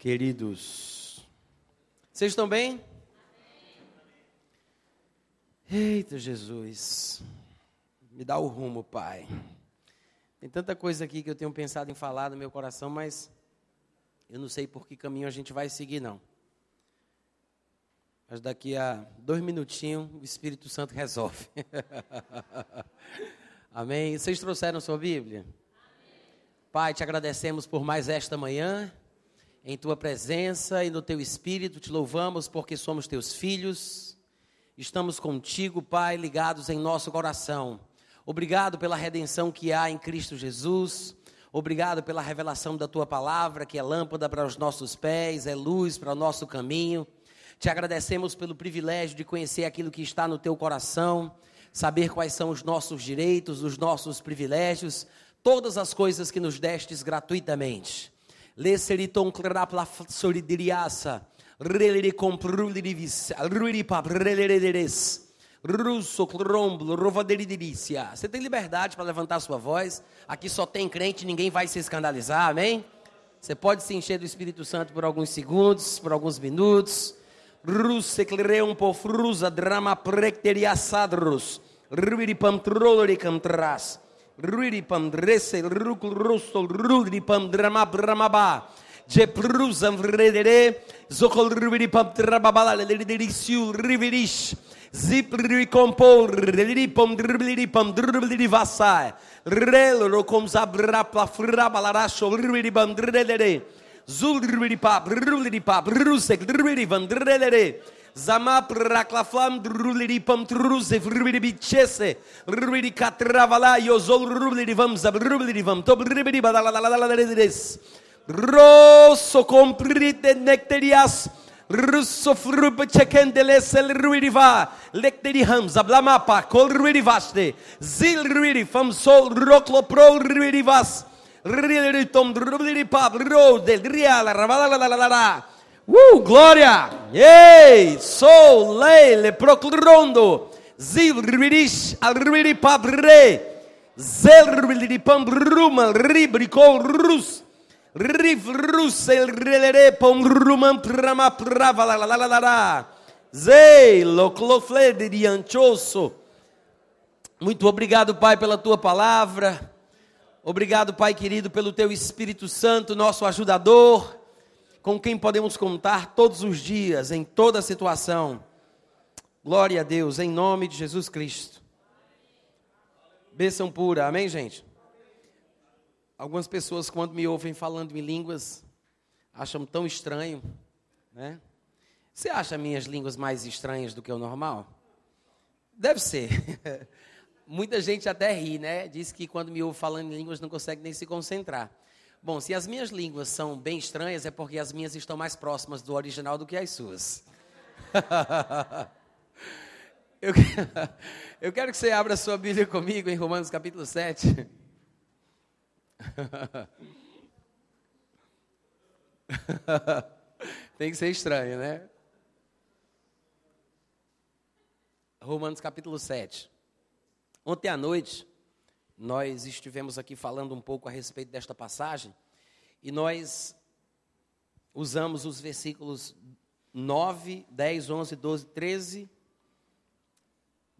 queridos. Vocês estão bem? Eita Jesus, me dá o rumo, Pai. Tem tanta coisa aqui que eu tenho pensado em falar no meu coração, mas eu não sei por que caminho a gente vai seguir, não. Mas daqui a dois minutinhos o Espírito Santo resolve. Amém? Vocês trouxeram sua Bíblia? Amém. Pai, te agradecemos por mais esta manhã em tua presença e no teu espírito. Te louvamos porque somos teus filhos. Estamos contigo, Pai, ligados em nosso coração. Obrigado pela redenção que há em Cristo Jesus. Obrigado pela revelação da tua palavra, que é lâmpada para os nossos pés, é luz para o nosso caminho. Te agradecemos pelo privilégio de conhecer aquilo que está no teu coração, saber quais são os nossos direitos, os nossos privilégios, todas as coisas que nos destes gratuitamente. Leseriton clarapla solidiriasa. Releri comprulirivis. Ruiripap relederes. Russo cromblo rovaderidirícia. Você tem liberdade para levantar sua voz. Aqui só tem crente, ninguém vai se escandalizar, amém? Você pode se encher do Espírito Santo por alguns segundos, por alguns minutos. Russe clereum pofrusa drama precteriasadrus. Ruiripam troloricam tras. Ruiripam dresse rucul rostol ruiripam drama bramaba. Jeprusam vredere. Zocol ruiripam trababala lerisiu riverish. Zip ricompor riripam dribliripam driblirivasai. Relo com zabra plafrabalarasho ruiripam dredere. Zulripap, ruliripap, rusek, rurivan, drelere. Zama praklaflam druliri pam truze vrubiri bicese rubiri katravala yozol rubiri vam zab rubiri vam to rubiri badalalalalalalalalis rosso comprite necterias Russo frupa çekendele sel ruiri va lekteri hamza blamapa kol ruiri vaste zil ruiri fam sol roklo pro ruiri vas riri tom ruiri pa ro del riala ravala la la la la Uh, glória! Ei, sou leile proclrondo. Zil rirish al riripabre. Zel riripam ruma ribricol rus. Riv rus el relere pom rumam prama prava la la la la la. Zei loclofle de anchoso. Muito obrigado, Pai, pela tua palavra. Obrigado, Pai querido, pelo teu Espírito Santo, nosso ajudador, com quem podemos contar todos os dias, em toda situação. Glória a Deus, em nome de Jesus Cristo. Bênção pura, amém, gente? Algumas pessoas, quando me ouvem falando em línguas, acham tão estranho, né? Você acha minhas línguas mais estranhas do que o normal? Deve ser. Muita gente até ri, né? Diz que quando me ouve falando em línguas não consegue nem se concentrar. Bom, se as minhas línguas são bem estranhas, é porque as minhas estão mais próximas do original do que as suas. eu, eu quero que você abra sua Bíblia comigo em Romanos capítulo 7. Tem que ser estranho, né? Romanos capítulo 7. Ontem à noite, nós estivemos aqui falando um pouco a respeito desta passagem e nós usamos os versículos 9, 10, 11, 12, 13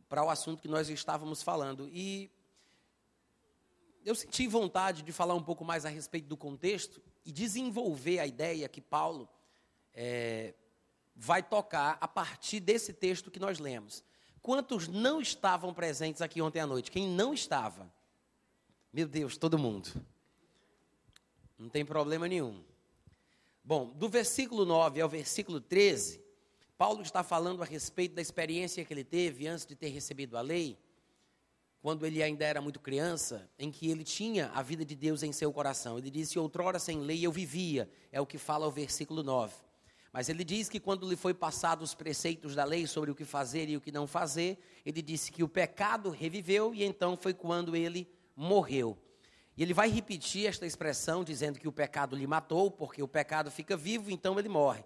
para o assunto que nós estávamos falando. E eu senti vontade de falar um pouco mais a respeito do contexto e desenvolver a ideia que Paulo é, vai tocar a partir desse texto que nós lemos. Quantos não estavam presentes aqui ontem à noite? Quem não estava? Meu Deus, todo mundo. Não tem problema nenhum. Bom, do versículo 9 ao versículo 13, Paulo está falando a respeito da experiência que ele teve antes de ter recebido a lei, quando ele ainda era muito criança, em que ele tinha a vida de Deus em seu coração. Ele disse: Outrora sem lei eu vivia, é o que fala o versículo 9. Mas ele diz que quando lhe foi passado os preceitos da lei sobre o que fazer e o que não fazer, ele disse que o pecado reviveu e então foi quando ele morreu. E ele vai repetir esta expressão dizendo que o pecado lhe matou, porque o pecado fica vivo, então ele morre.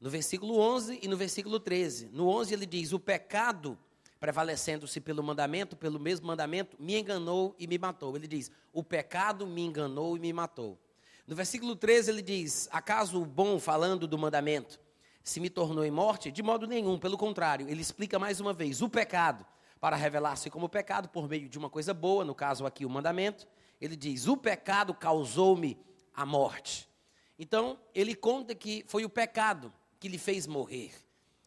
No versículo 11 e no versículo 13. No 11 ele diz: O pecado, prevalecendo-se pelo mandamento, pelo mesmo mandamento, me enganou e me matou. Ele diz: O pecado me enganou e me matou. No versículo 13 ele diz: Acaso o bom, falando do mandamento, se me tornou em morte? De modo nenhum, pelo contrário, ele explica mais uma vez: o pecado, para revelar-se como pecado por meio de uma coisa boa, no caso aqui o mandamento, ele diz: o pecado causou-me a morte. Então, ele conta que foi o pecado que lhe fez morrer.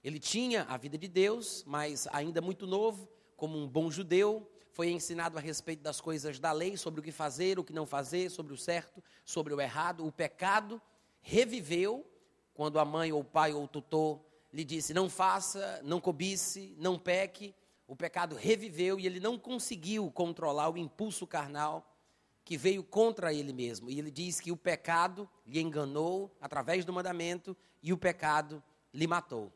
Ele tinha a vida de Deus, mas ainda muito novo, como um bom judeu, foi ensinado a respeito das coisas da lei, sobre o que fazer, o que não fazer, sobre o certo, sobre o errado. O pecado reviveu quando a mãe ou o pai ou o tutor lhe disse: não faça, não cobice, não peque. O pecado reviveu e ele não conseguiu controlar o impulso carnal que veio contra ele mesmo. E ele diz que o pecado lhe enganou através do mandamento e o pecado lhe matou.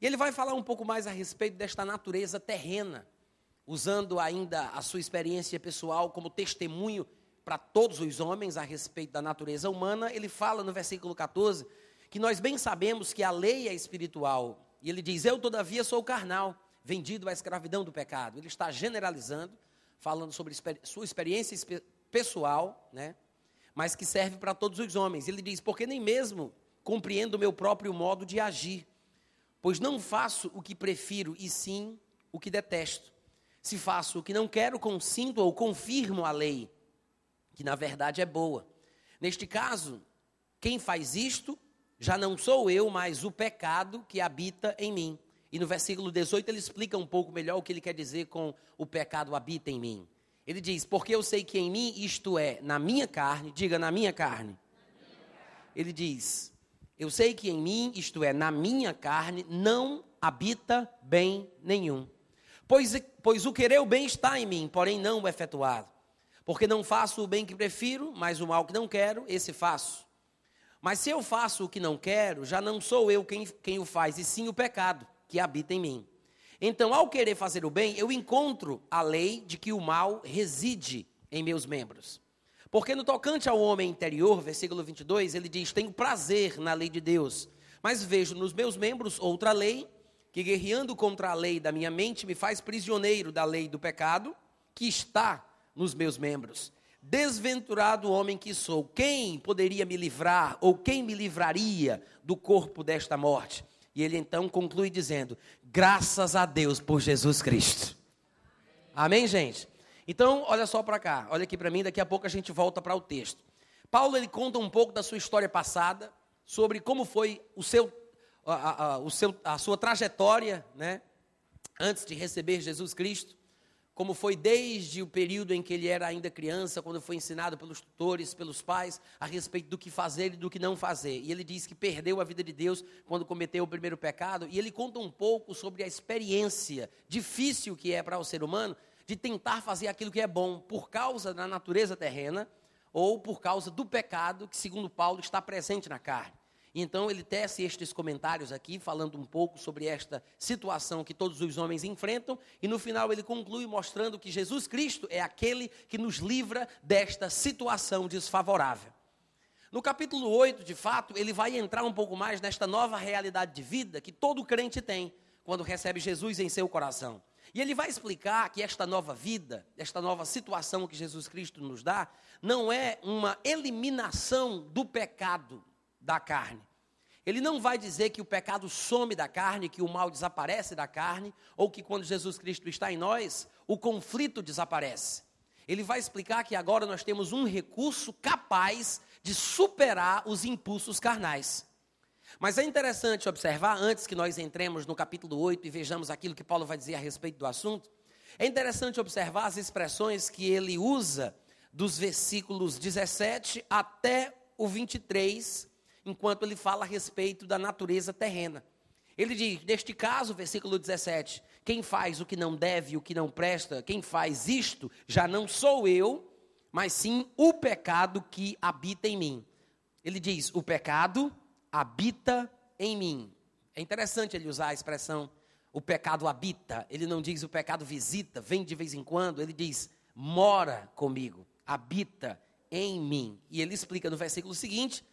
E ele vai falar um pouco mais a respeito desta natureza terrena usando ainda a sua experiência pessoal como testemunho para todos os homens a respeito da natureza humana, ele fala no versículo 14 que nós bem sabemos que a lei é espiritual. E ele diz: Eu, todavia, sou carnal, vendido à escravidão do pecado. Ele está generalizando, falando sobre sua experiência pessoal, né? mas que serve para todos os homens. Ele diz: Porque nem mesmo compreendo o meu próprio modo de agir, pois não faço o que prefiro, e sim o que detesto. Se faço o que não quero, consinto ou confirmo a lei, que na verdade é boa. Neste caso, quem faz isto já não sou eu, mas o pecado que habita em mim. E no versículo 18 ele explica um pouco melhor o que ele quer dizer com o pecado habita em mim. Ele diz: Porque eu sei que em mim, isto é, na minha carne, diga na minha carne. Ele diz: Eu sei que em mim, isto é, na minha carne, não habita bem nenhum. Pois, pois o querer o bem está em mim, porém não o efetuado. Porque não faço o bem que prefiro, mas o mal que não quero, esse faço. Mas se eu faço o que não quero, já não sou eu quem, quem o faz, e sim o pecado que habita em mim. Então, ao querer fazer o bem, eu encontro a lei de que o mal reside em meus membros. Porque no tocante ao homem interior, versículo 22, ele diz: Tenho prazer na lei de Deus, mas vejo nos meus membros outra lei que guerreando contra a lei da minha mente me faz prisioneiro da lei do pecado que está nos meus membros. Desventurado homem que sou, quem poderia me livrar ou quem me livraria do corpo desta morte? Ele então conclui dizendo: Graças a Deus por Jesus Cristo. Amém, gente? Então, olha só para cá, olha aqui para mim, daqui a pouco a gente volta para o texto. Paulo ele conta um pouco da sua história passada, sobre como foi o seu a, a, o seu, a sua trajetória, né, antes de receber Jesus Cristo, como foi desde o período em que ele era ainda criança, quando foi ensinado pelos tutores, pelos pais, a respeito do que fazer e do que não fazer. E ele diz que perdeu a vida de Deus quando cometeu o primeiro pecado, e ele conta um pouco sobre a experiência difícil que é para o ser humano de tentar fazer aquilo que é bom por causa da natureza terrena ou por causa do pecado que, segundo Paulo, está presente na carne. Então ele tece estes comentários aqui, falando um pouco sobre esta situação que todos os homens enfrentam, e no final ele conclui mostrando que Jesus Cristo é aquele que nos livra desta situação desfavorável. No capítulo 8, de fato, ele vai entrar um pouco mais nesta nova realidade de vida que todo crente tem quando recebe Jesus em seu coração. E ele vai explicar que esta nova vida, esta nova situação que Jesus Cristo nos dá, não é uma eliminação do pecado, da carne. Ele não vai dizer que o pecado some da carne, que o mal desaparece da carne, ou que quando Jesus Cristo está em nós, o conflito desaparece. Ele vai explicar que agora nós temos um recurso capaz de superar os impulsos carnais. Mas é interessante observar, antes que nós entremos no capítulo 8 e vejamos aquilo que Paulo vai dizer a respeito do assunto, é interessante observar as expressões que ele usa dos versículos 17 até o 23, enquanto ele fala a respeito da natureza terrena. Ele diz, neste caso, versículo 17: quem faz o que não deve, o que não presta, quem faz isto, já não sou eu, mas sim o pecado que habita em mim. Ele diz: o pecado habita em mim. É interessante ele usar a expressão o pecado habita. Ele não diz o pecado visita, vem de vez em quando. Ele diz mora comigo, habita em mim. E ele explica no versículo seguinte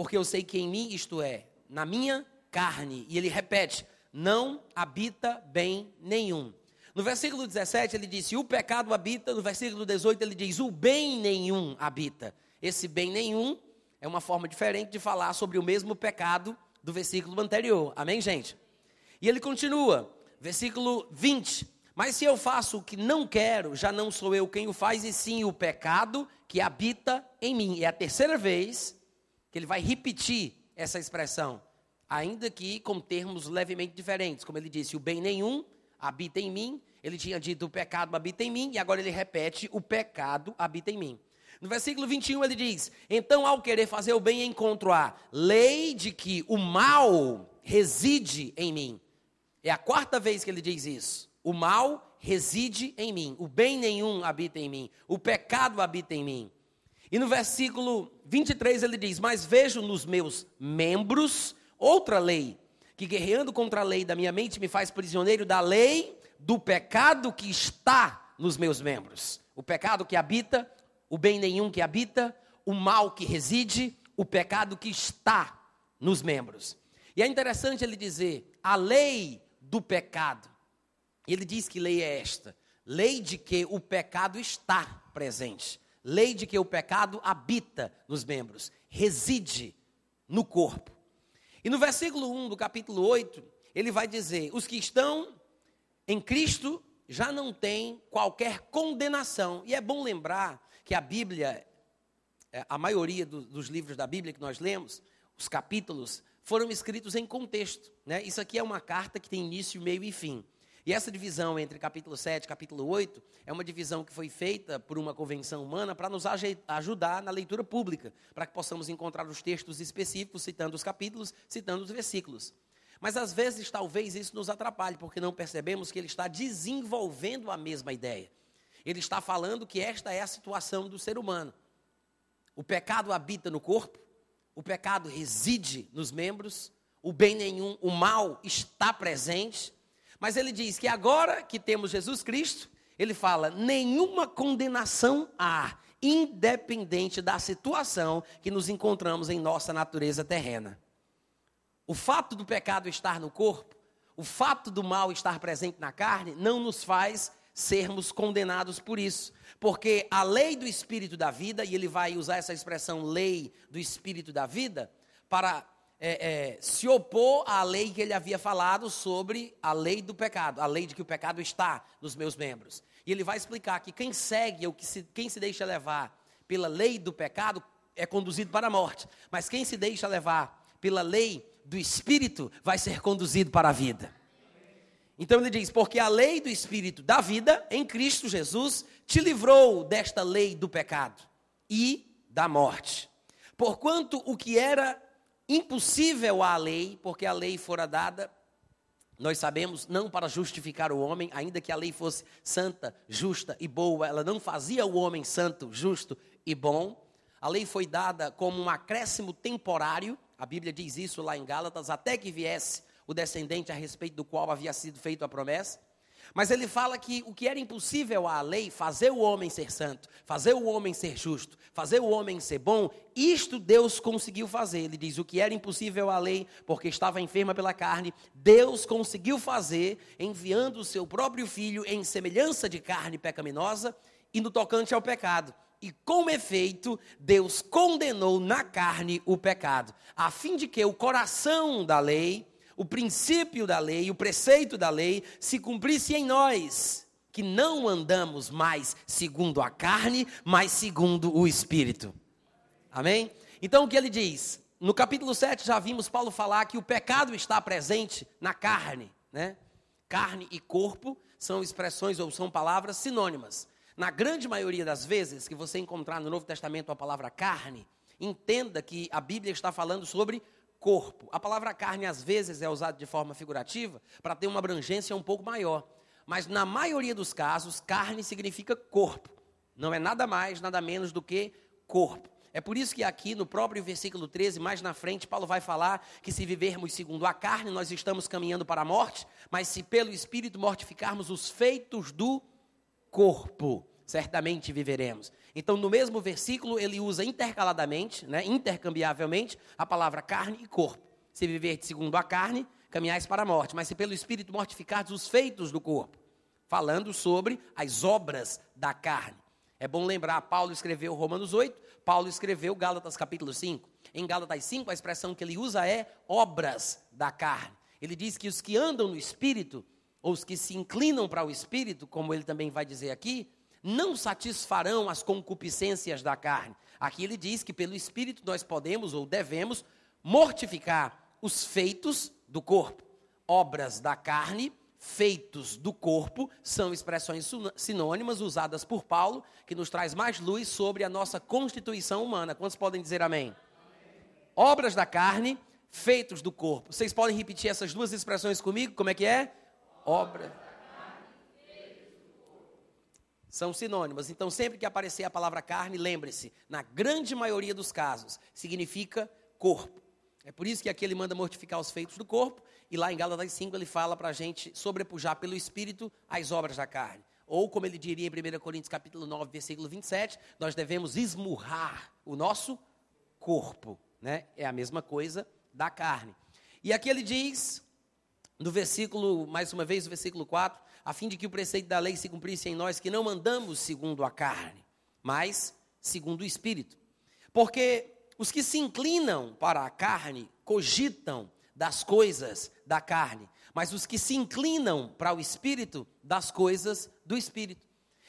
porque eu sei que em mim, isto é, na minha carne, e ele repete, não habita bem nenhum. No versículo 17 ele disse: O pecado habita. No versículo 18 ele diz: O bem nenhum habita. Esse bem nenhum é uma forma diferente de falar sobre o mesmo pecado do versículo anterior. Amém, gente? E ele continua, versículo 20. Mas se eu faço o que não quero, já não sou eu quem o faz, e sim o pecado que habita em mim. É a terceira vez que ele vai repetir essa expressão, ainda que com termos levemente diferentes. Como ele disse, o bem nenhum habita em mim. Ele tinha dito o pecado habita em mim, e agora ele repete o pecado habita em mim. No versículo 21 ele diz: Então, ao querer fazer o bem, encontro a lei de que o mal reside em mim. É a quarta vez que ele diz isso. O mal reside em mim, o bem nenhum habita em mim, o pecado habita em mim. E no versículo 23 ele diz: Mas vejo nos meus membros outra lei, que guerreando contra a lei da minha mente me faz prisioneiro da lei do pecado que está nos meus membros. O pecado que habita, o bem nenhum que habita, o mal que reside, o pecado que está nos membros. E é interessante ele dizer: a lei do pecado. Ele diz que lei é esta: lei de que o pecado está presente, lei de que o pecado habita nos membros, reside no corpo. E no versículo 1 do capítulo 8, ele vai dizer: os que estão em Cristo já não têm qualquer condenação. E é bom lembrar que a Bíblia, é, a maioria do, dos livros da Bíblia que nós lemos, os capítulos, foram escritos em contexto. Né? Isso aqui é uma carta que tem início, meio e fim. E essa divisão entre capítulo 7 e capítulo 8 é uma divisão que foi feita por uma convenção humana para nos ajudar na leitura pública, para que possamos encontrar os textos específicos, citando os capítulos, citando os versículos. Mas às vezes talvez isso nos atrapalhe, porque não percebemos que ele está desenvolvendo a mesma ideia. Ele está falando que esta é a situação do ser humano. O pecado habita no corpo, o pecado reside nos membros, o bem nenhum, o mal está presente. Mas ele diz que agora que temos Jesus Cristo, ele fala: nenhuma condenação há, independente da situação que nos encontramos em nossa natureza terrena. O fato do pecado estar no corpo, o fato do mal estar presente na carne, não nos faz sermos condenados por isso. Porque a lei do espírito da vida, e ele vai usar essa expressão lei do espírito da vida, para é, é, se opor à lei que ele havia falado sobre a lei do pecado, a lei de que o pecado está nos meus membros. E ele vai explicar que quem segue, ou que se, quem se deixa levar pela lei do pecado, é conduzido para a morte. Mas quem se deixa levar pela lei do espírito, vai ser conduzido para a vida. Então ele diz: Porque a lei do Espírito da vida em Cristo Jesus te livrou desta lei do pecado e da morte. Porquanto o que era impossível à lei, porque a lei fora dada, nós sabemos, não para justificar o homem, ainda que a lei fosse santa, justa e boa, ela não fazia o homem santo, justo e bom. A lei foi dada como um acréscimo temporário, a Bíblia diz isso lá em Gálatas, até que viesse o descendente a respeito do qual havia sido feita a promessa. Mas ele fala que o que era impossível à lei, fazer o homem ser santo, fazer o homem ser justo, fazer o homem ser bom, isto Deus conseguiu fazer. Ele diz: o que era impossível à lei, porque estava enferma pela carne, Deus conseguiu fazer, enviando o seu próprio filho em semelhança de carne pecaminosa e no tocante ao pecado. E com efeito, Deus condenou na carne o pecado, a fim de que o coração da lei o princípio da lei, o preceito da lei, se cumprisse em nós, que não andamos mais segundo a carne, mas segundo o Espírito. Amém? Então o que ele diz? No capítulo 7 já vimos Paulo falar que o pecado está presente na carne, né? Carne e corpo são expressões ou são palavras sinônimas. Na grande maioria das vezes que você encontrar no Novo Testamento a palavra carne, entenda que a Bíblia está falando sobre corpo. A palavra carne, às vezes, é usada de forma figurativa para ter uma abrangência um pouco maior. Mas, na maioria dos casos, carne significa corpo. Não é nada mais, nada menos do que corpo. É por isso que aqui no próprio versículo 13, mais na frente, Paulo vai falar que se vivermos segundo a carne, nós estamos caminhando para a morte, mas se pelo Espírito mortificarmos os feitos do corpo, certamente viveremos. Então, no mesmo versículo, ele usa intercaladamente, né, intercambiavelmente, a palavra carne e corpo. Se viver segundo a carne, caminhais para a morte, mas se pelo Espírito mortificardes os feitos do corpo, falando sobre as obras da carne. É bom lembrar, Paulo escreveu Romanos 8, Paulo escreveu Gálatas capítulo 5. em Gálatas 5, a expressão que ele usa é obras da carne. Ele diz que os que andam no espírito, ou os que se inclinam para o espírito, como ele também vai dizer aqui, não satisfarão as concupiscências da carne. Aqui ele diz que pelo espírito nós podemos ou devemos mortificar os feitos do corpo. Obras da carne, feitos do corpo, são expressões sinônimas usadas por Paulo, que nos traz mais luz sobre a nossa constituição humana. Quantos podem dizer amém? amém. Obras da carne, feitos do corpo. Vocês podem repetir essas duas expressões comigo? Como é que é? Obra. São sinônimas. Então, sempre que aparecer a palavra carne, lembre-se, na grande maioria dos casos, significa corpo. É por isso que aqui ele manda mortificar os feitos do corpo, e lá em Gálatas 5 ele fala para a gente sobrepujar pelo Espírito as obras da carne. Ou, como ele diria em 1 Coríntios capítulo 9, versículo 27, nós devemos esmurrar o nosso corpo. Né? É a mesma coisa da carne. E aqui ele diz, no versículo, mais uma vez, no versículo 4, a fim de que o preceito da lei se cumprisse em nós, que não andamos segundo a carne, mas segundo o Espírito. Porque os que se inclinam para a carne cogitam das coisas da carne, mas os que se inclinam para o espírito, das coisas do espírito.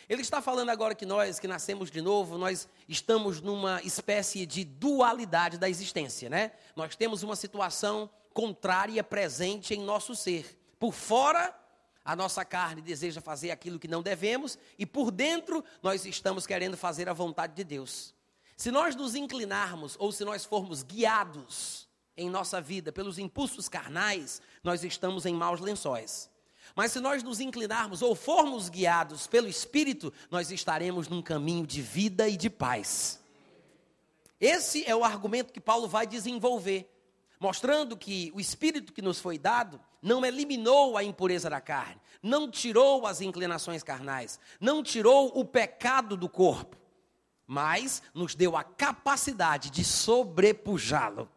Ele está falando agora que nós, que nascemos de novo, nós estamos numa espécie de dualidade da existência, né? Nós temos uma situação contrária presente em nosso ser. Por fora, a nossa carne deseja fazer aquilo que não devemos, e por dentro, nós estamos querendo fazer a vontade de Deus. Se nós nos inclinarmos ou se nós formos guiados em nossa vida pelos impulsos carnais, nós estamos em maus lençóis. Mas se nós nos inclinarmos ou formos guiados pelo Espírito, nós estaremos num caminho de vida e de paz. Esse é o argumento que Paulo vai desenvolver, mostrando que o Espírito que nos foi dado não eliminou a impureza da carne, não tirou as inclinações carnais, não tirou o pecado do corpo mas nos deu a capacidade de sobrepujá-lo.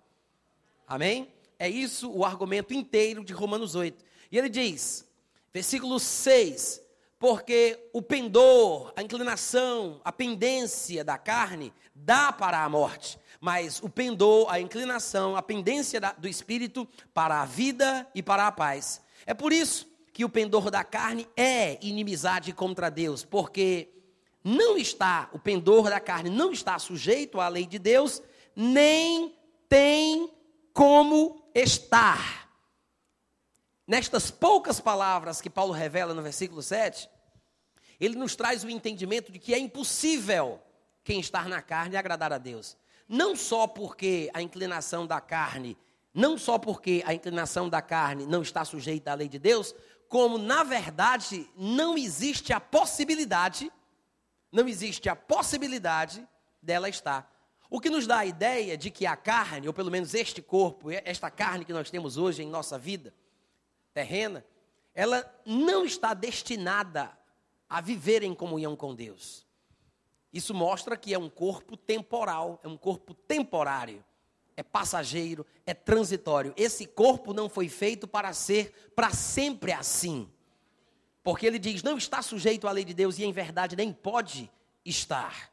Amém? É isso o argumento inteiro de Romanos 8. E ele diz, versículo 6: Porque o pendor, a inclinação, a pendência da carne dá para a morte, mas o pendor, a inclinação, a pendência do espírito para a vida e para a paz. É por isso que o pendor da carne é inimizade contra Deus, porque não está, o pendor da carne não está sujeito à lei de Deus, nem tem como estar. Nestas poucas palavras que Paulo revela no versículo 7, ele nos traz o entendimento de que é impossível quem está na carne agradar a Deus. Não só porque a inclinação da carne, não só porque a inclinação da carne não está sujeita à lei de Deus, como na verdade não existe a possibilidade não existe a possibilidade dela estar. O que nos dá a ideia de que a carne, ou pelo menos este corpo, esta carne que nós temos hoje em nossa vida terrena, ela não está destinada a viver em comunhão com Deus. Isso mostra que é um corpo temporal, é um corpo temporário, é passageiro, é transitório. Esse corpo não foi feito para ser para sempre assim. Porque ele diz: não está sujeito à lei de Deus e em verdade nem pode estar.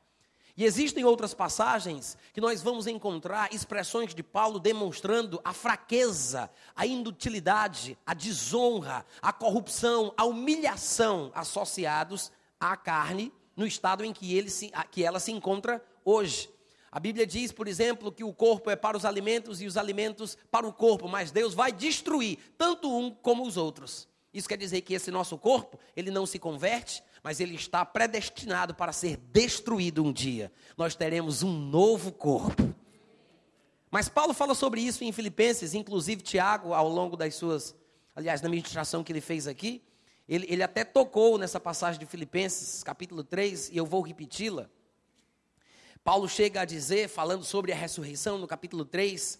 E existem outras passagens que nós vamos encontrar expressões de Paulo demonstrando a fraqueza, a inutilidade, a desonra, a corrupção, a humilhação associados à carne no estado em que, ele se, que ela se encontra hoje. A Bíblia diz, por exemplo, que o corpo é para os alimentos e os alimentos para o corpo, mas Deus vai destruir tanto um como os outros. Isso quer dizer que esse nosso corpo, ele não se converte, mas ele está predestinado para ser destruído um dia. Nós teremos um novo corpo. Mas Paulo fala sobre isso em Filipenses, inclusive Tiago, ao longo das suas, aliás, na ministração que ele fez aqui, ele, ele até tocou nessa passagem de Filipenses, capítulo 3, e eu vou repeti-la. Paulo chega a dizer, falando sobre a ressurreição, no capítulo 3,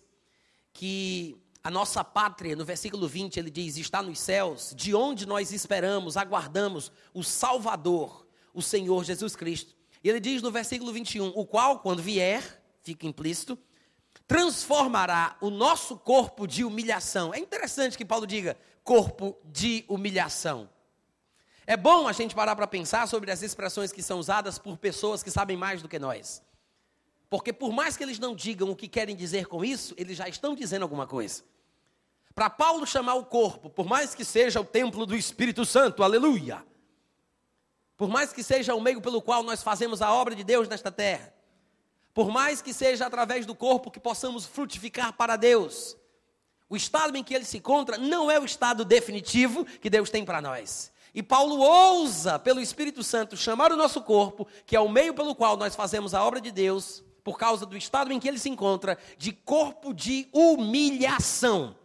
que a nossa pátria, no versículo 20, ele diz: está nos céus, de onde nós esperamos, aguardamos o Salvador, o Senhor Jesus Cristo. E ele diz no versículo 21, o qual, quando vier, fica implícito, transformará o nosso corpo de humilhação. É interessante que Paulo diga corpo de humilhação. É bom a gente parar para pensar sobre as expressões que são usadas por pessoas que sabem mais do que nós. Porque por mais que eles não digam o que querem dizer com isso, eles já estão dizendo alguma coisa. Para Paulo chamar o corpo, por mais que seja o templo do Espírito Santo, aleluia. Por mais que seja o meio pelo qual nós fazemos a obra de Deus nesta terra. Por mais que seja através do corpo que possamos frutificar para Deus. O estado em que ele se encontra não é o estado definitivo que Deus tem para nós. E Paulo ousa, pelo Espírito Santo, chamar o nosso corpo, que é o meio pelo qual nós fazemos a obra de Deus, por causa do estado em que ele se encontra, de corpo de humilhação.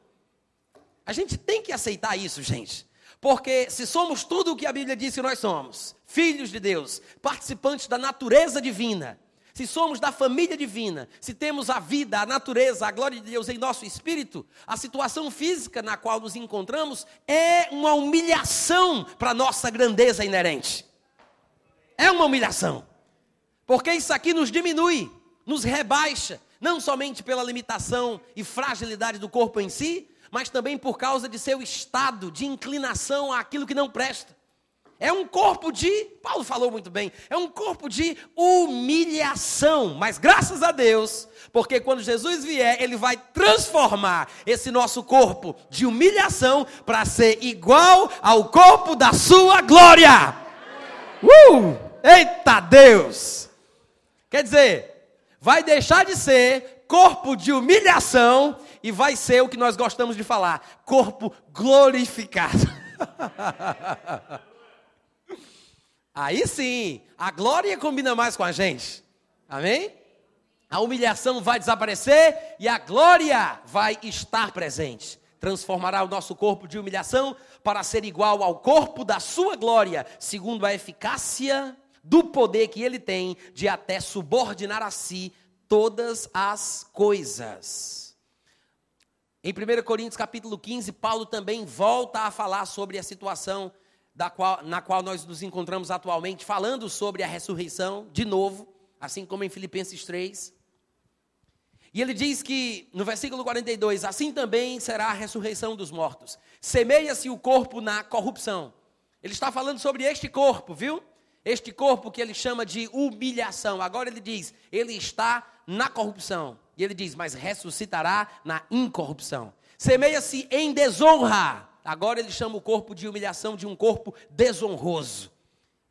A gente tem que aceitar isso, gente. Porque se somos tudo o que a Bíblia diz que nós somos, filhos de Deus, participantes da natureza divina, se somos da família divina, se temos a vida, a natureza, a glória de Deus em nosso espírito, a situação física na qual nos encontramos é uma humilhação para nossa grandeza inerente. É uma humilhação. Porque isso aqui nos diminui, nos rebaixa, não somente pela limitação e fragilidade do corpo em si, mas também por causa de seu estado de inclinação àquilo que não presta. É um corpo de, Paulo falou muito bem, é um corpo de humilhação, mas graças a Deus, porque quando Jesus vier, ele vai transformar esse nosso corpo de humilhação para ser igual ao corpo da sua glória. Uh! Eita Deus! Quer dizer, vai deixar de ser corpo de humilhação e vai ser o que nós gostamos de falar, corpo glorificado. Aí sim, a glória combina mais com a gente. Amém? A humilhação vai desaparecer e a glória vai estar presente. Transformará o nosso corpo de humilhação para ser igual ao corpo da sua glória, segundo a eficácia do poder que ele tem de até subordinar a si todas as coisas. Em 1 Coríntios capítulo 15, Paulo também volta a falar sobre a situação qual, na qual nós nos encontramos atualmente, falando sobre a ressurreição, de novo, assim como em Filipenses 3. E ele diz que, no versículo 42, assim também será a ressurreição dos mortos. Semeia-se o corpo na corrupção. Ele está falando sobre este corpo, viu? Este corpo que ele chama de humilhação. Agora ele diz, ele está na corrupção. E ele diz, mas ressuscitará na incorrupção. Semeia-se em desonra. Agora ele chama o corpo de humilhação de um corpo desonroso.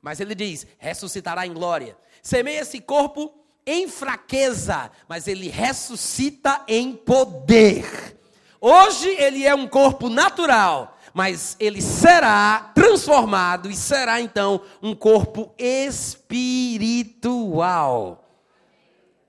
Mas ele diz: ressuscitará em glória. Semeia esse corpo em fraqueza, mas ele ressuscita em poder. Hoje ele é um corpo natural, mas ele será transformado e será então um corpo espiritual.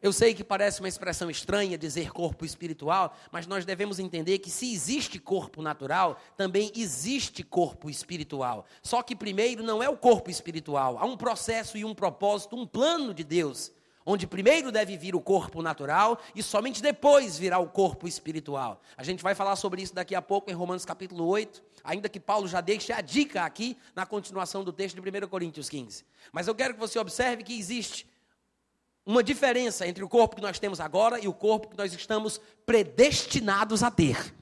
Eu sei que parece uma expressão estranha dizer corpo espiritual, mas nós devemos entender que se existe corpo natural, também existe corpo espiritual. Só que primeiro não é o corpo espiritual, há um processo e um propósito, um plano de Deus, onde primeiro deve vir o corpo natural e somente depois virá o corpo espiritual. A gente vai falar sobre isso daqui a pouco em Romanos capítulo 8, ainda que Paulo já deixe a dica aqui na continuação do texto de 1 Coríntios 15. Mas eu quero que você observe que existe uma diferença entre o corpo que nós temos agora e o corpo que nós estamos predestinados a ter.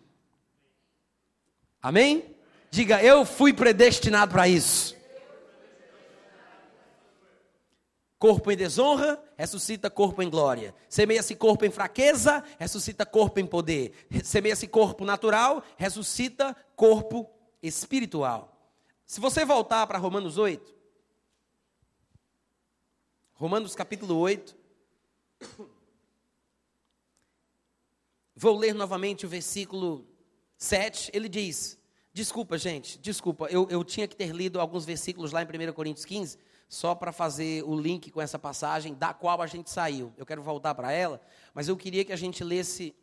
Amém? Diga, eu fui predestinado para isso. Corpo em desonra, ressuscita corpo em glória. Semeia-se corpo em fraqueza, ressuscita corpo em poder. Semeia-se corpo natural, ressuscita corpo espiritual. Se você voltar para Romanos 8, Romanos capítulo 8. Vou ler novamente o versículo 7. Ele diz: Desculpa, gente, desculpa, eu, eu tinha que ter lido alguns versículos lá em 1 Coríntios 15, só para fazer o link com essa passagem da qual a gente saiu. Eu quero voltar para ela, mas eu queria que a gente lesse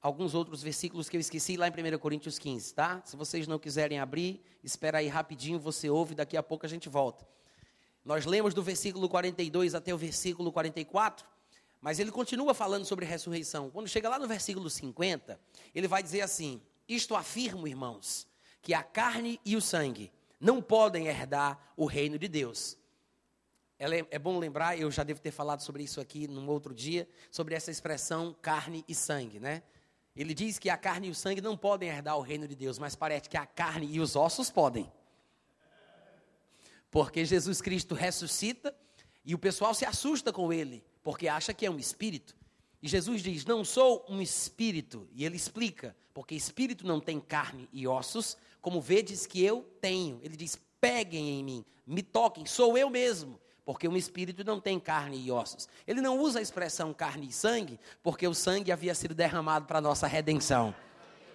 alguns outros versículos que eu esqueci lá em 1 Coríntios 15, tá? Se vocês não quiserem abrir, espera aí rapidinho, você ouve, daqui a pouco a gente volta. Nós lemos do versículo 42 até o versículo 44, mas ele continua falando sobre ressurreição. Quando chega lá no versículo 50, ele vai dizer assim: Isto afirmo, irmãos, que a carne e o sangue não podem herdar o reino de Deus. É, é bom lembrar, eu já devo ter falado sobre isso aqui num outro dia, sobre essa expressão carne e sangue, né? Ele diz que a carne e o sangue não podem herdar o reino de Deus, mas parece que a carne e os ossos podem. Porque Jesus Cristo ressuscita e o pessoal se assusta com ele, porque acha que é um espírito. E Jesus diz: Não sou um espírito. E ele explica: Porque espírito não tem carne e ossos, como vedes que eu tenho. Ele diz: Peguem em mim, me toquem, sou eu mesmo. Porque um espírito não tem carne e ossos. Ele não usa a expressão carne e sangue, porque o sangue havia sido derramado para a nossa redenção.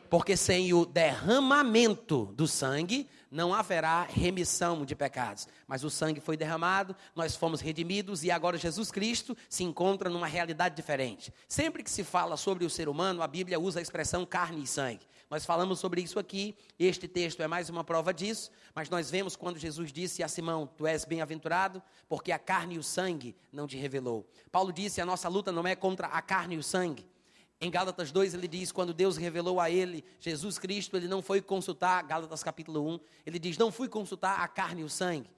Porque sem o derramamento do sangue, não haverá remissão de pecados. Mas o sangue foi derramado, nós fomos redimidos e agora Jesus Cristo se encontra numa realidade diferente. Sempre que se fala sobre o ser humano, a Bíblia usa a expressão carne e sangue. Nós falamos sobre isso aqui, este texto é mais uma prova disso, mas nós vemos quando Jesus disse a Simão: Tu és bem-aventurado, porque a carne e o sangue não te revelou. Paulo disse: A nossa luta não é contra a carne e o sangue, em Gálatas 2 ele diz: quando Deus revelou a ele Jesus Cristo, ele não foi consultar, Gálatas capítulo 1, ele diz: não fui consultar a carne e o sangue.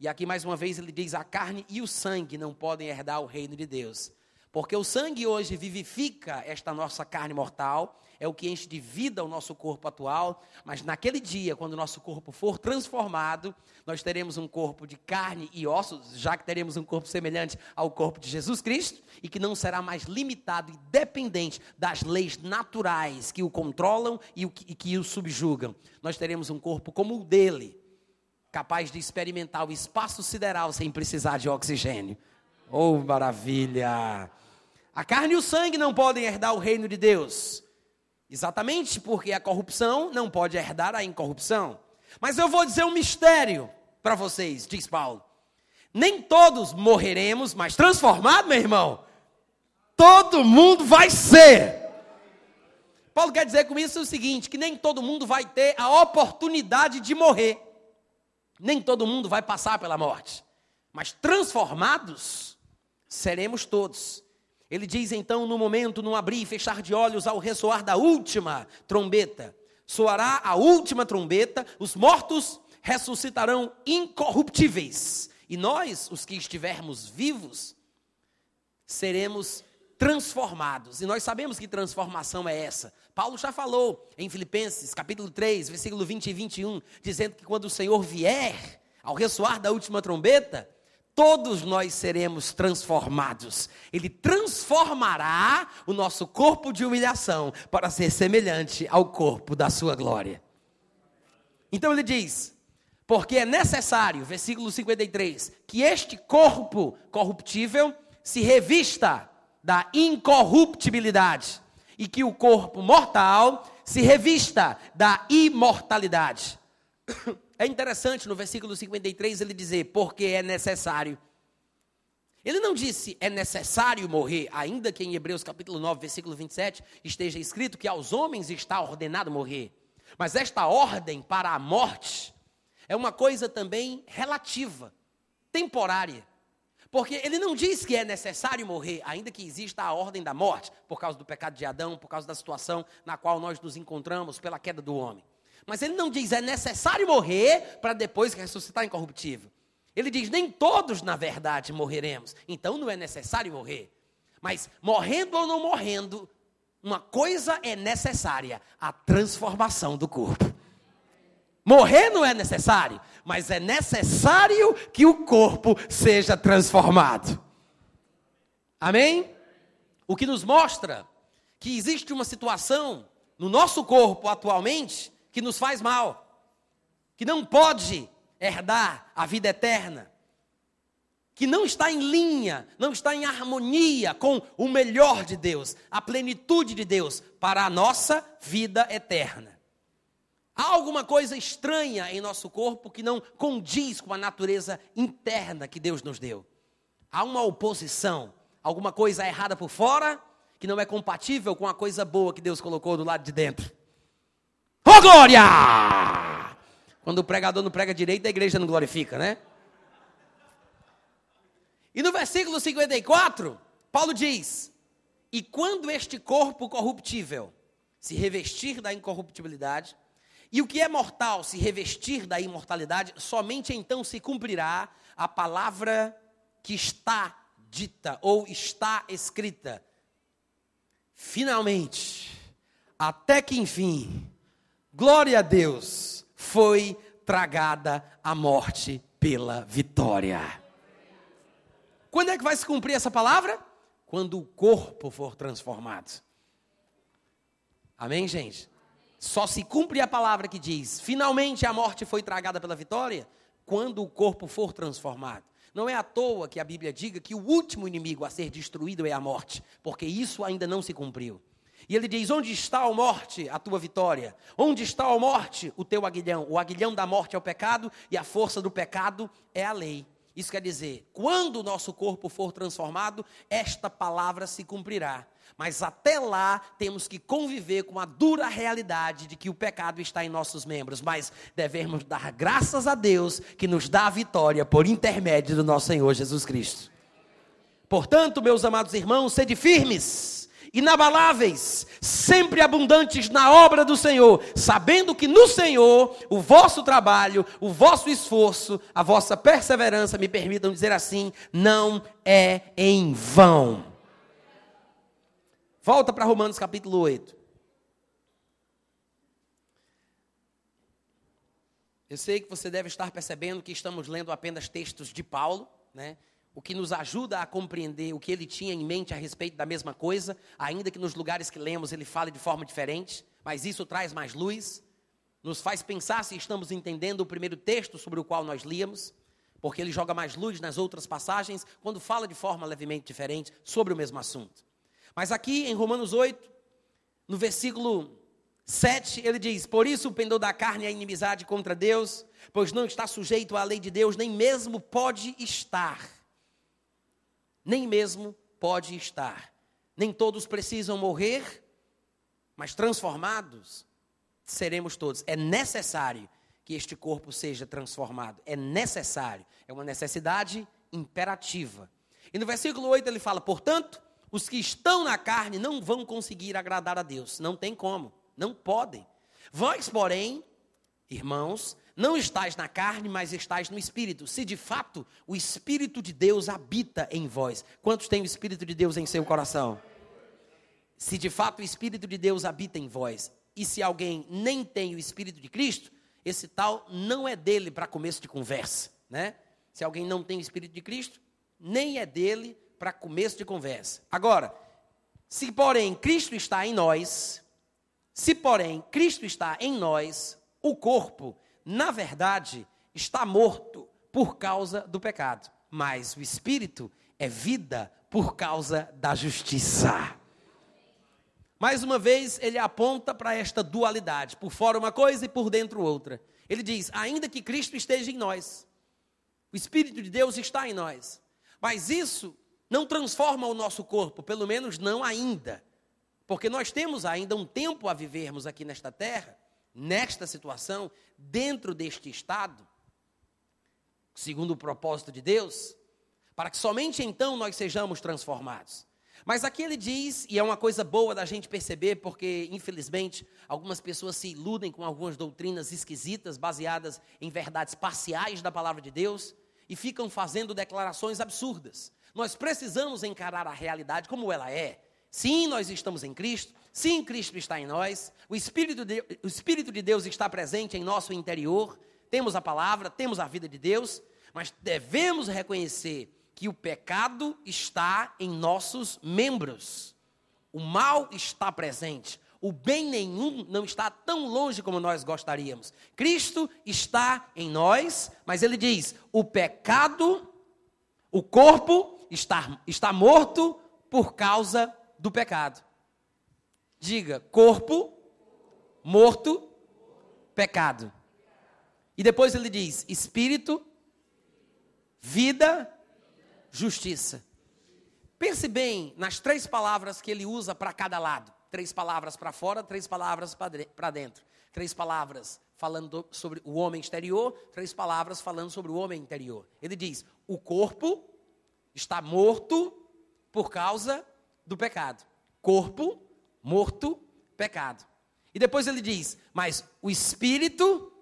E aqui mais uma vez ele diz: a carne e o sangue não podem herdar o reino de Deus. Porque o sangue hoje vivifica esta nossa carne mortal, é o que enche de vida o nosso corpo atual, mas naquele dia, quando o nosso corpo for transformado, nós teremos um corpo de carne e ossos, já que teremos um corpo semelhante ao corpo de Jesus Cristo, e que não será mais limitado e dependente das leis naturais que o controlam e, o e que o subjugam. Nós teremos um corpo como o dele, capaz de experimentar o espaço sideral sem precisar de oxigênio. Oh, maravilha! A carne e o sangue não podem herdar o reino de Deus. Exatamente porque a corrupção não pode herdar a incorrupção. Mas eu vou dizer um mistério para vocês, diz Paulo. Nem todos morreremos, mas transformado, meu irmão, todo mundo vai ser. Paulo quer dizer com isso o seguinte: que nem todo mundo vai ter a oportunidade de morrer. Nem todo mundo vai passar pela morte. Mas transformados seremos todos. Ele diz então, no momento, no abrir e fechar de olhos, ao ressoar da última trombeta, soará a última trombeta, os mortos ressuscitarão incorruptíveis, e nós, os que estivermos vivos, seremos transformados. E nós sabemos que transformação é essa. Paulo já falou em Filipenses, capítulo 3, versículo 20 e 21, dizendo que quando o Senhor vier, ao ressoar da última trombeta, todos nós seremos transformados. Ele transformará o nosso corpo de humilhação para ser semelhante ao corpo da sua glória. Então ele diz: porque é necessário, versículo 53, que este corpo corruptível se revista da incorruptibilidade e que o corpo mortal se revista da imortalidade. É interessante no versículo 53 ele dizer, porque é necessário. Ele não disse é necessário morrer, ainda que em Hebreus capítulo 9, versículo 27, esteja escrito que aos homens está ordenado morrer. Mas esta ordem para a morte é uma coisa também relativa, temporária. Porque ele não diz que é necessário morrer, ainda que exista a ordem da morte, por causa do pecado de Adão, por causa da situação na qual nós nos encontramos pela queda do homem. Mas ele não diz é necessário morrer para depois ressuscitar incorruptível. Ele diz nem todos, na verdade, morreremos. Então não é necessário morrer. Mas morrendo ou não morrendo, uma coisa é necessária: a transformação do corpo. Morrer não é necessário, mas é necessário que o corpo seja transformado. Amém? O que nos mostra que existe uma situação no nosso corpo atualmente que nos faz mal, que não pode herdar a vida eterna, que não está em linha, não está em harmonia com o melhor de Deus, a plenitude de Deus para a nossa vida eterna. Há alguma coisa estranha em nosso corpo que não condiz com a natureza interna que Deus nos deu. Há uma oposição, alguma coisa errada por fora que não é compatível com a coisa boa que Deus colocou do lado de dentro. Ô oh, glória! Quando o pregador não prega direito, a igreja não glorifica, né? E no versículo 54, Paulo diz: E quando este corpo corruptível se revestir da incorruptibilidade, e o que é mortal se revestir da imortalidade, somente então se cumprirá a palavra que está dita ou está escrita. Finalmente, até que enfim, glória a Deus, foi tragada a morte pela vitória. Quando é que vai se cumprir essa palavra? Quando o corpo for transformado. Amém, gente? Só se cumpre a palavra que diz: finalmente a morte foi tragada pela vitória, quando o corpo for transformado. Não é à toa que a Bíblia diga que o último inimigo a ser destruído é a morte, porque isso ainda não se cumpriu. E ele diz: Onde está a morte, a tua vitória? Onde está a morte, o teu aguilhão? O aguilhão da morte é o pecado e a força do pecado é a lei. Isso quer dizer, quando o nosso corpo for transformado, esta palavra se cumprirá. Mas até lá temos que conviver com a dura realidade de que o pecado está em nossos membros. Mas devemos dar graças a Deus que nos dá a vitória por intermédio do nosso Senhor Jesus Cristo. Portanto, meus amados irmãos, sede firmes, inabaláveis, sempre abundantes na obra do Senhor, sabendo que no Senhor o vosso trabalho, o vosso esforço, a vossa perseverança, me permitam dizer assim, não é em vão. Volta para Romanos capítulo 8. Eu sei que você deve estar percebendo que estamos lendo apenas textos de Paulo, né? O que nos ajuda a compreender o que ele tinha em mente a respeito da mesma coisa, ainda que nos lugares que lemos ele fale de forma diferente, mas isso traz mais luz, nos faz pensar se estamos entendendo o primeiro texto sobre o qual nós líamos, porque ele joga mais luz nas outras passagens quando fala de forma levemente diferente sobre o mesmo assunto. Mas aqui em Romanos 8, no versículo 7, ele diz: Por isso o pendor da carne é inimizade contra Deus, pois não está sujeito à lei de Deus, nem mesmo pode estar. Nem mesmo pode estar. Nem todos precisam morrer, mas transformados seremos todos. É necessário que este corpo seja transformado. É necessário. É uma necessidade imperativa. E no versículo 8 ele fala: Portanto, os que estão na carne não vão conseguir agradar a Deus. Não tem como, não podem. Vós, porém, irmãos, não estáis na carne, mas estáis no Espírito. Se de fato o Espírito de Deus habita em vós. Quantos têm o Espírito de Deus em seu coração? Se de fato o Espírito de Deus habita em vós, e se alguém nem tem o Espírito de Cristo, esse tal não é dele para começo de conversa, né? Se alguém não tem o Espírito de Cristo, nem é dele para começo de conversa. Agora, se porém Cristo está em nós, se porém Cristo está em nós, o corpo, na verdade, está morto por causa do pecado, mas o espírito é vida por causa da justiça. Mais uma vez, ele aponta para esta dualidade: por fora uma coisa e por dentro outra. Ele diz: ainda que Cristo esteja em nós, o Espírito de Deus está em nós, mas isso não transforma o nosso corpo, pelo menos não ainda. Porque nós temos ainda um tempo a vivermos aqui nesta terra, nesta situação, dentro deste estado, segundo o propósito de Deus, para que somente então nós sejamos transformados. Mas aqui ele diz, e é uma coisa boa da gente perceber, porque infelizmente algumas pessoas se iludem com algumas doutrinas esquisitas, baseadas em verdades parciais da palavra de Deus, e ficam fazendo declarações absurdas. Nós precisamos encarar a realidade como ela é. Sim, nós estamos em Cristo. Sim, Cristo está em nós. O Espírito de, o Espírito de Deus está presente em nosso interior. Temos a palavra, temos a vida de Deus. Mas devemos reconhecer que o pecado está em nossos membros. O mal está presente. O bem nenhum não está tão longe como nós gostaríamos. Cristo está em nós, mas ele diz: o pecado, o corpo está, está morto por causa do pecado. Diga, corpo morto, pecado. E depois ele diz: espírito, vida, justiça. Pense bem nas três palavras que ele usa para cada lado: três palavras para fora, três palavras para dentro. Três palavras falando sobre o homem exterior, três palavras falando sobre o homem interior. Ele diz: o corpo, está morto por causa do pecado. Corpo morto, pecado. E depois ele diz: Mas o espírito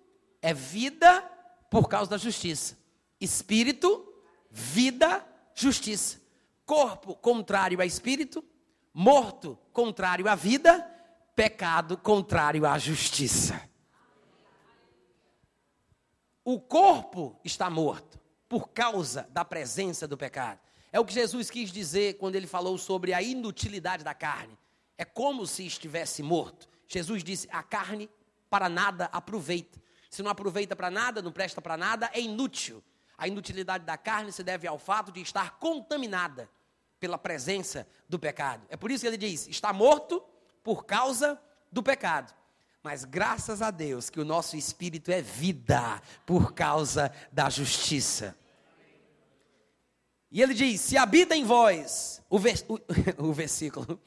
é vida por causa da justiça. Espírito, vida, justiça. Corpo contrário a espírito, morto contrário à vida, pecado contrário à justiça. O corpo está morto por causa da presença do pecado. É o que Jesus quis dizer quando ele falou sobre a inutilidade da carne. É como se estivesse morto. Jesus disse: a carne para nada aproveita. Se não aproveita para nada, não presta para nada, é inútil. A inutilidade da carne se deve ao fato de estar contaminada pela presença do pecado. É por isso que ele diz: está morto por causa do pecado. Mas graças a Deus que o nosso espírito é vida por causa da justiça. E ele diz: se habita em vós, o, o, o versículo,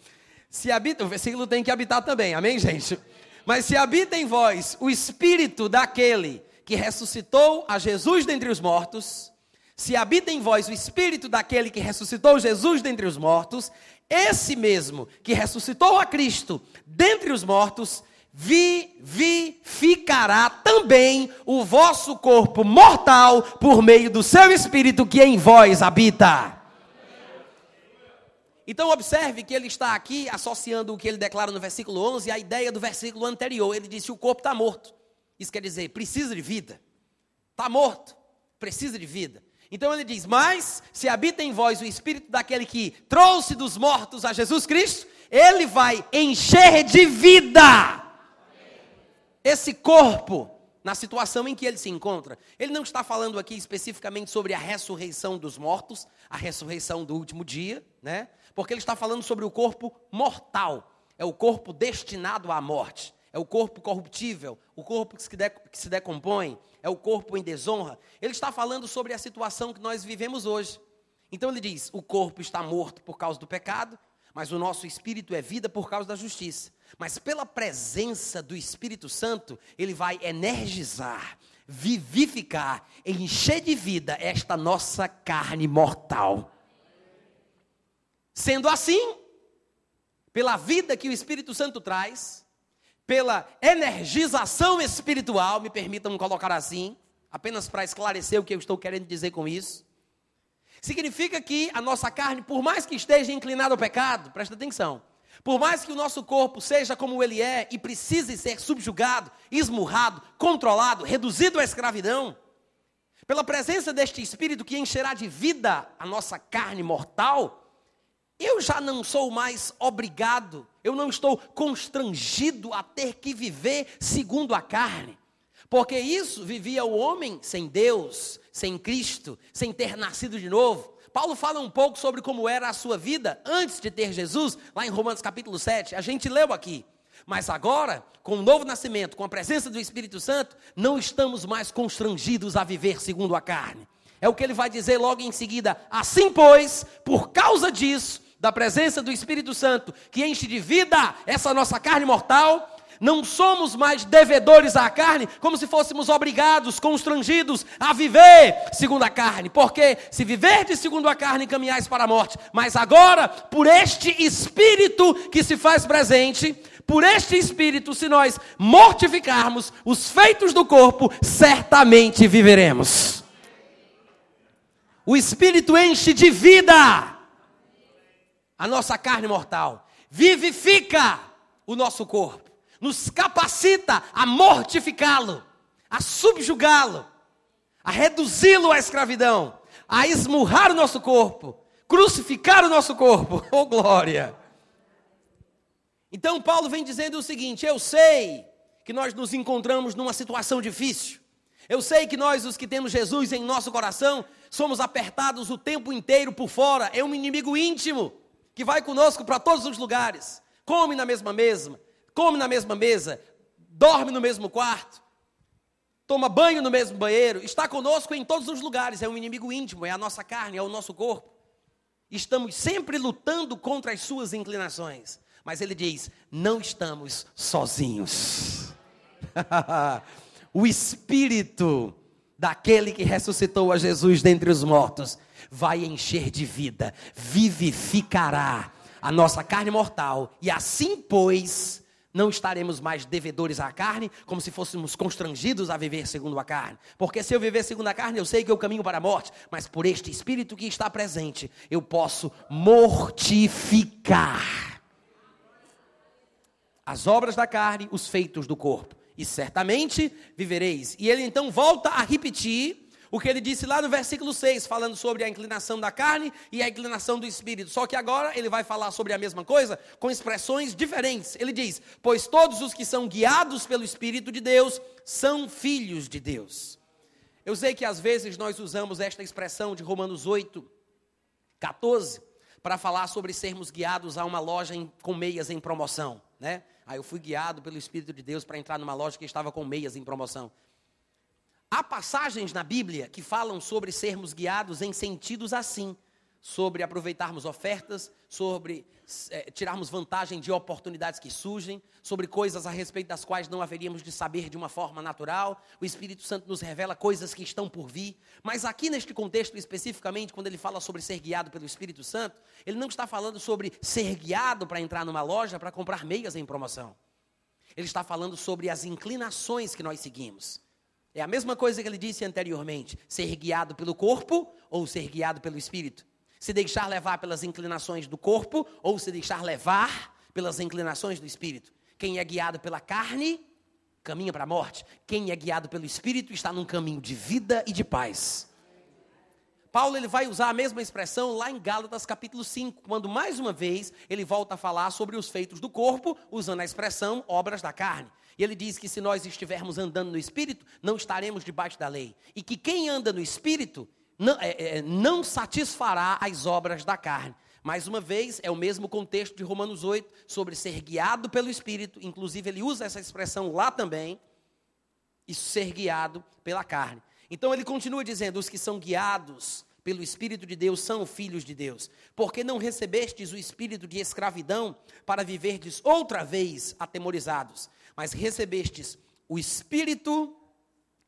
se habita, o versículo tem que habitar também, amém, gente? Mas se habita em vós o espírito daquele que ressuscitou a Jesus dentre os mortos, se habita em vós o espírito daquele que ressuscitou Jesus dentre os mortos, esse mesmo que ressuscitou a Cristo dentre os mortos, vivificará também o vosso corpo mortal por meio do seu espírito que em vós habita. Então observe que ele está aqui associando o que ele declara no versículo 11 à ideia do versículo anterior. Ele disse: o corpo está morto. Isso quer dizer, precisa de vida. Está morto, precisa de vida. Então ele diz: Mas se habita em vós o espírito daquele que trouxe dos mortos a Jesus Cristo, ele vai encher de vida esse corpo na situação em que ele se encontra. Ele não está falando aqui especificamente sobre a ressurreição dos mortos, a ressurreição do último dia, né? porque ele está falando sobre o corpo mortal, é o corpo destinado à morte, é o corpo corruptível, o corpo que se, de, que se decompõe, é o corpo em desonra. Ele está falando sobre a situação que nós vivemos hoje. Então ele diz: o corpo está morto por causa do pecado, mas o nosso espírito é vida por causa da justiça. Mas pela presença do Espírito Santo, ele vai energizar, vivificar, encher de vida esta nossa carne mortal. Sendo assim, pela vida que o Espírito Santo traz, pela energização espiritual, me permitam colocar assim, apenas para esclarecer o que eu estou querendo dizer com isso. Significa que a nossa carne, por mais que esteja inclinada ao pecado, presta atenção, por mais que o nosso corpo seja como ele é e precise ser subjugado, esmurrado, controlado, reduzido à escravidão, pela presença deste Espírito que encherá de vida a nossa carne mortal, eu já não sou mais obrigado, eu não estou constrangido a ter que viver segundo a carne. Porque isso vivia o homem sem Deus, sem Cristo, sem ter nascido de novo. Paulo fala um pouco sobre como era a sua vida antes de ter Jesus, lá em Romanos capítulo 7. A gente leu aqui. Mas agora, com o novo nascimento, com a presença do Espírito Santo, não estamos mais constrangidos a viver segundo a carne. É o que ele vai dizer logo em seguida. Assim, pois, por causa disso, da presença do Espírito Santo, que enche de vida essa nossa carne mortal, não somos mais devedores à carne, como se fôssemos obrigados, constrangidos a viver segundo a carne. Porque se viver de segundo a carne, caminhais para a morte. Mas agora, por este Espírito que se faz presente, por este Espírito, se nós mortificarmos os feitos do corpo, certamente viveremos. O Espírito enche de vida a nossa carne mortal, vivifica o nosso corpo, nos capacita a mortificá-lo, a subjugá-lo, a reduzi-lo à escravidão, a esmurrar o nosso corpo, crucificar o nosso corpo. Oh glória! Então Paulo vem dizendo o seguinte: eu sei que nós nos encontramos numa situação difícil. Eu sei que nós, os que temos Jesus em nosso coração, somos apertados o tempo inteiro por fora, é um inimigo íntimo que vai conosco para todos os lugares, come na mesma mesa, come na mesma mesa, dorme no mesmo quarto, toma banho no mesmo banheiro, está conosco em todos os lugares, é um inimigo íntimo, é a nossa carne, é o nosso corpo. Estamos sempre lutando contra as suas inclinações. Mas ele diz: não estamos sozinhos. o Espírito daquele que ressuscitou a Jesus dentre os mortos vai encher de vida, vivificará a nossa carne mortal, e assim, pois, não estaremos mais devedores à carne, como se fôssemos constrangidos a viver segundo a carne. Porque se eu viver segundo a carne, eu sei que eu caminho para a morte, mas por este Espírito que está presente, eu posso mortificar as obras da carne, os feitos do corpo. E certamente vivereis. E ele então volta a repetir o que ele disse lá no versículo 6, falando sobre a inclinação da carne e a inclinação do espírito. Só que agora ele vai falar sobre a mesma coisa com expressões diferentes. Ele diz: Pois todos os que são guiados pelo Espírito de Deus são filhos de Deus. Eu sei que às vezes nós usamos esta expressão de Romanos 8, 14, para falar sobre sermos guiados a uma loja em, com meias em promoção, né? Aí eu fui guiado pelo Espírito de Deus para entrar numa loja que estava com meias em promoção. Há passagens na Bíblia que falam sobre sermos guiados em sentidos assim, sobre aproveitarmos ofertas, sobre é, tirarmos vantagem de oportunidades que surgem, sobre coisas a respeito das quais não haveríamos de saber de uma forma natural. O Espírito Santo nos revela coisas que estão por vir. Mas aqui neste contexto especificamente, quando ele fala sobre ser guiado pelo Espírito Santo, ele não está falando sobre ser guiado para entrar numa loja para comprar meias em promoção. Ele está falando sobre as inclinações que nós seguimos. É a mesma coisa que ele disse anteriormente: ser guiado pelo corpo ou ser guiado pelo espírito. Se deixar levar pelas inclinações do corpo ou se deixar levar pelas inclinações do espírito. Quem é guiado pela carne, caminha para a morte. Quem é guiado pelo espírito está num caminho de vida e de paz. Paulo ele vai usar a mesma expressão lá em Gálatas capítulo 5, quando mais uma vez ele volta a falar sobre os feitos do corpo, usando a expressão obras da carne. E ele diz que se nós estivermos andando no Espírito, não estaremos debaixo da lei. E que quem anda no Espírito não, é, é, não satisfará as obras da carne. Mais uma vez, é o mesmo contexto de Romanos 8, sobre ser guiado pelo Espírito. Inclusive, ele usa essa expressão lá também. E ser guiado pela carne. Então, ele continua dizendo: os que são guiados pelo Espírito de Deus são filhos de Deus. Porque não recebestes o espírito de escravidão para viverdes outra vez atemorizados mas recebestes o espírito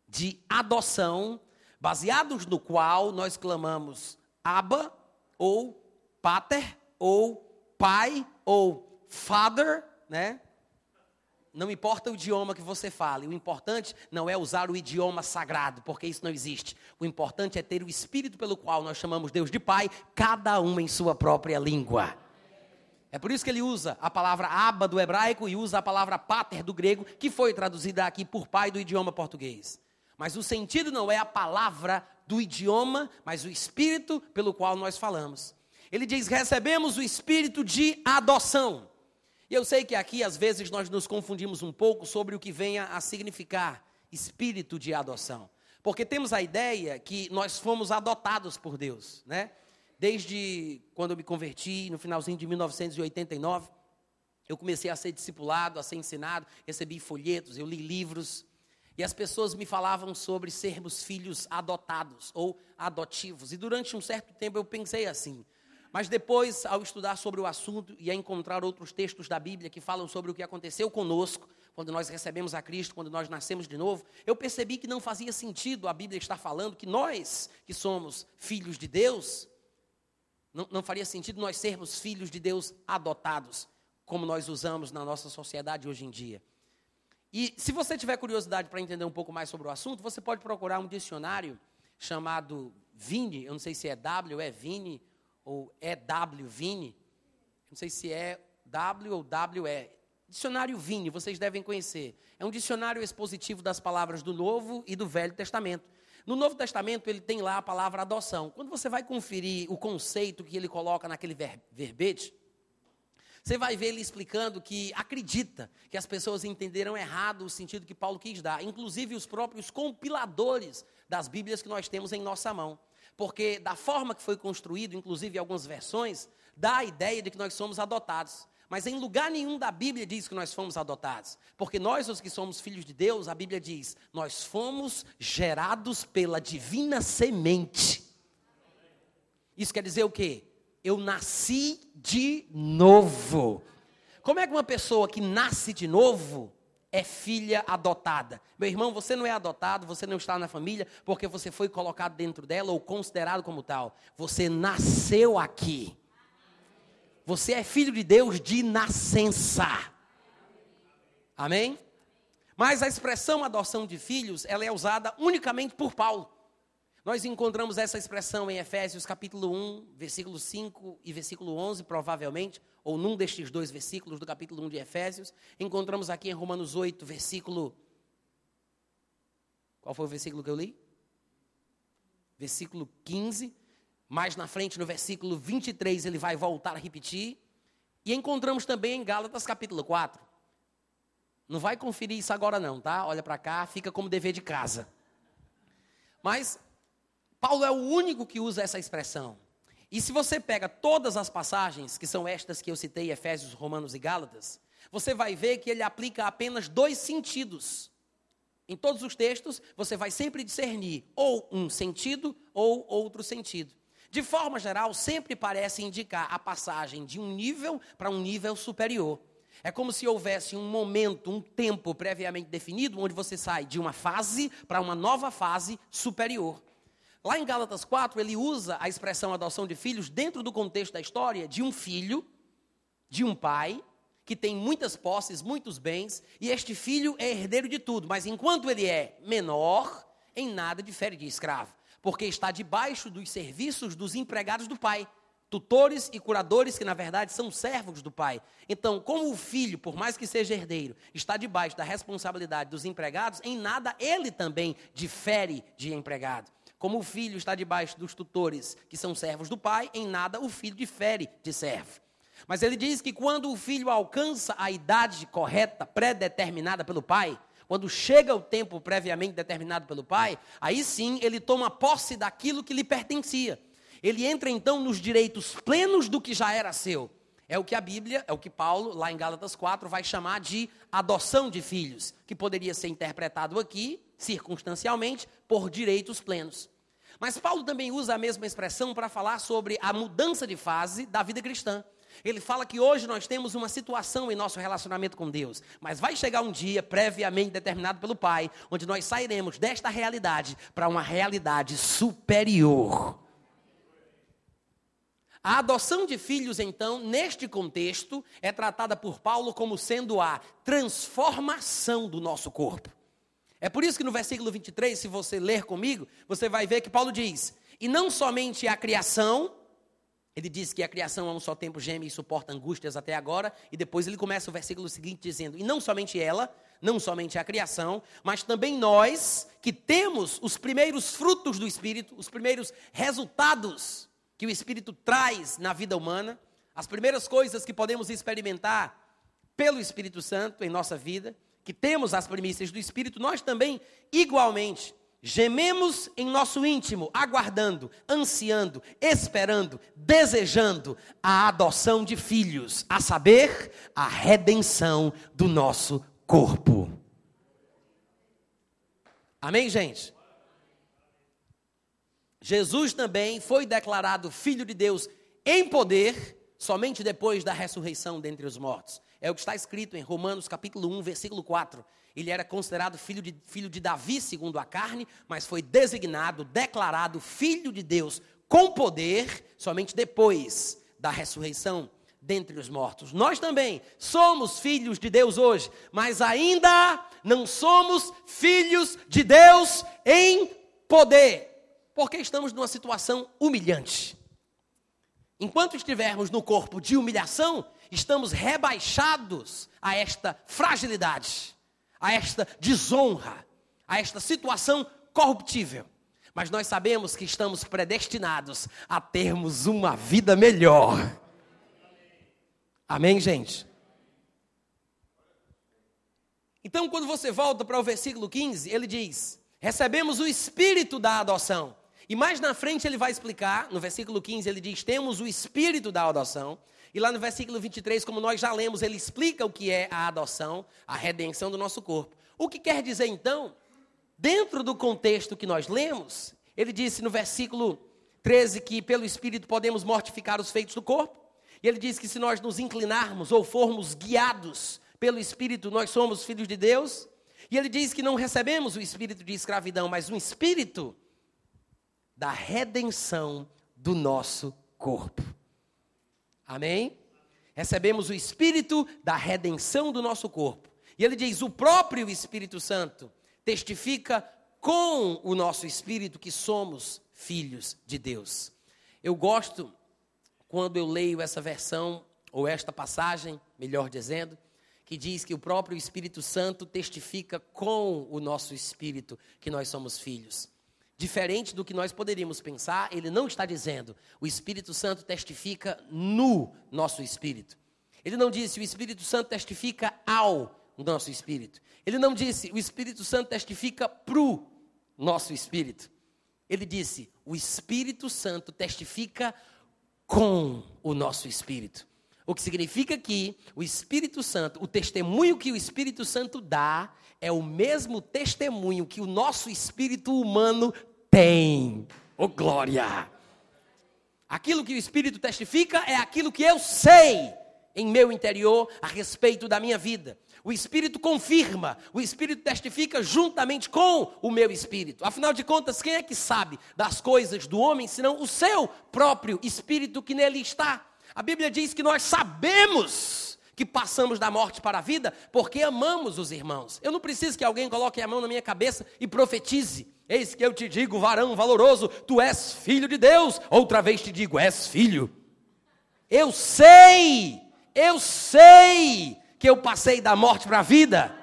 de adoção, baseados no qual nós clamamos Abba, ou Pater, ou Pai, ou Father, né? Não importa o idioma que você fale, o importante não é usar o idioma sagrado, porque isso não existe. O importante é ter o espírito pelo qual nós chamamos Deus de Pai, cada um em sua própria língua. É por isso que ele usa a palavra aba do hebraico e usa a palavra pater do grego, que foi traduzida aqui por pai do idioma português. Mas o sentido não é a palavra do idioma, mas o espírito pelo qual nós falamos. Ele diz: recebemos o espírito de adoção. E eu sei que aqui às vezes nós nos confundimos um pouco sobre o que venha a significar espírito de adoção. Porque temos a ideia que nós fomos adotados por Deus, né? Desde quando eu me converti, no finalzinho de 1989, eu comecei a ser discipulado, a ser ensinado, recebi folhetos, eu li livros, e as pessoas me falavam sobre sermos filhos adotados ou adotivos. E durante um certo tempo eu pensei assim. Mas depois, ao estudar sobre o assunto e a encontrar outros textos da Bíblia que falam sobre o que aconteceu conosco, quando nós recebemos a Cristo, quando nós nascemos de novo, eu percebi que não fazia sentido a Bíblia estar falando que nós, que somos filhos de Deus, não, não faria sentido nós sermos filhos de Deus adotados, como nós usamos na nossa sociedade hoje em dia. E se você tiver curiosidade para entender um pouco mais sobre o assunto, você pode procurar um dicionário chamado Vini, eu não sei se é W, é Vini, ou é W, Vini, não sei se é W ou WE. Dicionário Vini, vocês devem conhecer. É um dicionário expositivo das palavras do Novo e do Velho Testamento. No Novo Testamento, ele tem lá a palavra adoção. Quando você vai conferir o conceito que ele coloca naquele ver verbete, você vai ver ele explicando que acredita que as pessoas entenderam errado o sentido que Paulo quis dar, inclusive os próprios compiladores das Bíblias que nós temos em nossa mão. Porque da forma que foi construído, inclusive algumas versões, dá a ideia de que nós somos adotados. Mas em lugar nenhum da Bíblia diz que nós fomos adotados. Porque nós, os que somos filhos de Deus, a Bíblia diz: nós fomos gerados pela divina semente. Isso quer dizer o quê? Eu nasci de novo. Como é que uma pessoa que nasce de novo é filha adotada? Meu irmão, você não é adotado, você não está na família porque você foi colocado dentro dela ou considerado como tal. Você nasceu aqui. Você é filho de Deus de nascença. Amém? Mas a expressão adoção de filhos, ela é usada unicamente por Paulo. Nós encontramos essa expressão em Efésios capítulo 1, versículo 5 e versículo 11, provavelmente, ou num destes dois versículos do capítulo 1 de Efésios. Encontramos aqui em Romanos 8, versículo. Qual foi o versículo que eu li? versículo 15. Mais na frente, no versículo 23, ele vai voltar a repetir. E encontramos também em Gálatas capítulo 4. Não vai conferir isso agora não, tá? Olha para cá, fica como dever de casa. Mas Paulo é o único que usa essa expressão. E se você pega todas as passagens, que são estas que eu citei, Efésios, Romanos e Gálatas, você vai ver que ele aplica apenas dois sentidos. Em todos os textos, você vai sempre discernir ou um sentido ou outro sentido. De forma geral, sempre parece indicar a passagem de um nível para um nível superior. É como se houvesse um momento, um tempo previamente definido, onde você sai de uma fase para uma nova fase superior. Lá em Gálatas 4, ele usa a expressão adoção de filhos dentro do contexto da história de um filho, de um pai, que tem muitas posses, muitos bens, e este filho é herdeiro de tudo, mas enquanto ele é menor, em nada difere de escravo, porque está debaixo dos serviços dos empregados do pai, tutores e curadores que na verdade são servos do pai. Então, como o filho, por mais que seja herdeiro, está debaixo da responsabilidade dos empregados, em nada ele também difere de empregado. Como o filho está debaixo dos tutores, que são servos do pai, em nada o filho difere de servo. Mas ele diz que quando o filho alcança a idade correta, pré-determinada pelo pai, quando chega o tempo previamente determinado pelo pai, aí sim ele toma posse daquilo que lhe pertencia. Ele entra então nos direitos plenos do que já era seu. É o que a Bíblia, é o que Paulo, lá em Gálatas 4, vai chamar de adoção de filhos, que poderia ser interpretado aqui, circunstancialmente, por direitos plenos. Mas Paulo também usa a mesma expressão para falar sobre a mudança de fase da vida cristã. Ele fala que hoje nós temos uma situação em nosso relacionamento com Deus, mas vai chegar um dia previamente determinado pelo Pai, onde nós sairemos desta realidade para uma realidade superior. A adoção de filhos, então, neste contexto, é tratada por Paulo como sendo a transformação do nosso corpo. É por isso que no versículo 23, se você ler comigo, você vai ver que Paulo diz: E não somente a criação, ele diz que a criação a um só tempo geme e suporta angústias até agora, e depois ele começa o versículo seguinte dizendo: E não somente ela, não somente a criação, mas também nós, que temos os primeiros frutos do Espírito, os primeiros resultados que o Espírito traz na vida humana, as primeiras coisas que podemos experimentar pelo Espírito Santo em nossa vida que temos as primícias do Espírito, nós também, igualmente, gememos em nosso íntimo, aguardando, ansiando, esperando, desejando a adoção de filhos, a saber, a redenção do nosso corpo. Amém, gente? Jesus também foi declarado Filho de Deus em poder somente depois da ressurreição dentre os mortos. É o que está escrito em Romanos capítulo 1, versículo 4. Ele era considerado filho de, filho de Davi segundo a carne, mas foi designado, declarado filho de Deus com poder somente depois da ressurreição dentre os mortos. Nós também somos filhos de Deus hoje, mas ainda não somos filhos de Deus em poder, porque estamos numa situação humilhante. Enquanto estivermos no corpo de humilhação, estamos rebaixados a esta fragilidade, a esta desonra, a esta situação corruptível. Mas nós sabemos que estamos predestinados a termos uma vida melhor. Amém, gente? Então, quando você volta para o versículo 15, ele diz: Recebemos o espírito da adoção. E mais na frente ele vai explicar, no versículo 15, ele diz: Temos o espírito da adoção. E lá no versículo 23, como nós já lemos, ele explica o que é a adoção, a redenção do nosso corpo. O que quer dizer então, dentro do contexto que nós lemos, ele disse no versículo 13 que pelo Espírito podemos mortificar os feitos do corpo. E ele diz que se nós nos inclinarmos ou formos guiados pelo Espírito, nós somos filhos de Deus. E ele diz que não recebemos o espírito de escravidão, mas um espírito da redenção do nosso corpo. Amém? Recebemos o Espírito da redenção do nosso corpo. E ele diz: o próprio Espírito Santo testifica com o nosso espírito que somos filhos de Deus. Eu gosto quando eu leio essa versão, ou esta passagem, melhor dizendo, que diz que o próprio Espírito Santo testifica com o nosso espírito que nós somos filhos. Diferente do que nós poderíamos pensar, ele não está dizendo o Espírito Santo testifica no nosso espírito. Ele não disse o Espírito Santo testifica ao nosso espírito. Ele não disse o Espírito Santo testifica pro nosso espírito. Ele disse o Espírito Santo testifica com o nosso espírito. O que significa que o Espírito Santo, o testemunho que o Espírito Santo dá, é o mesmo testemunho que o nosso espírito humano tem. Oh, glória! Aquilo que o Espírito testifica é aquilo que eu sei em meu interior a respeito da minha vida. O Espírito confirma, o Espírito testifica juntamente com o meu Espírito. Afinal de contas, quem é que sabe das coisas do homem senão o seu próprio Espírito que nele está? A Bíblia diz que nós sabemos que passamos da morte para a vida porque amamos os irmãos. Eu não preciso que alguém coloque a mão na minha cabeça e profetize. Eis que eu te digo, varão valoroso, tu és filho de Deus. Outra vez te digo, és filho. Eu sei, eu sei que eu passei da morte para a vida.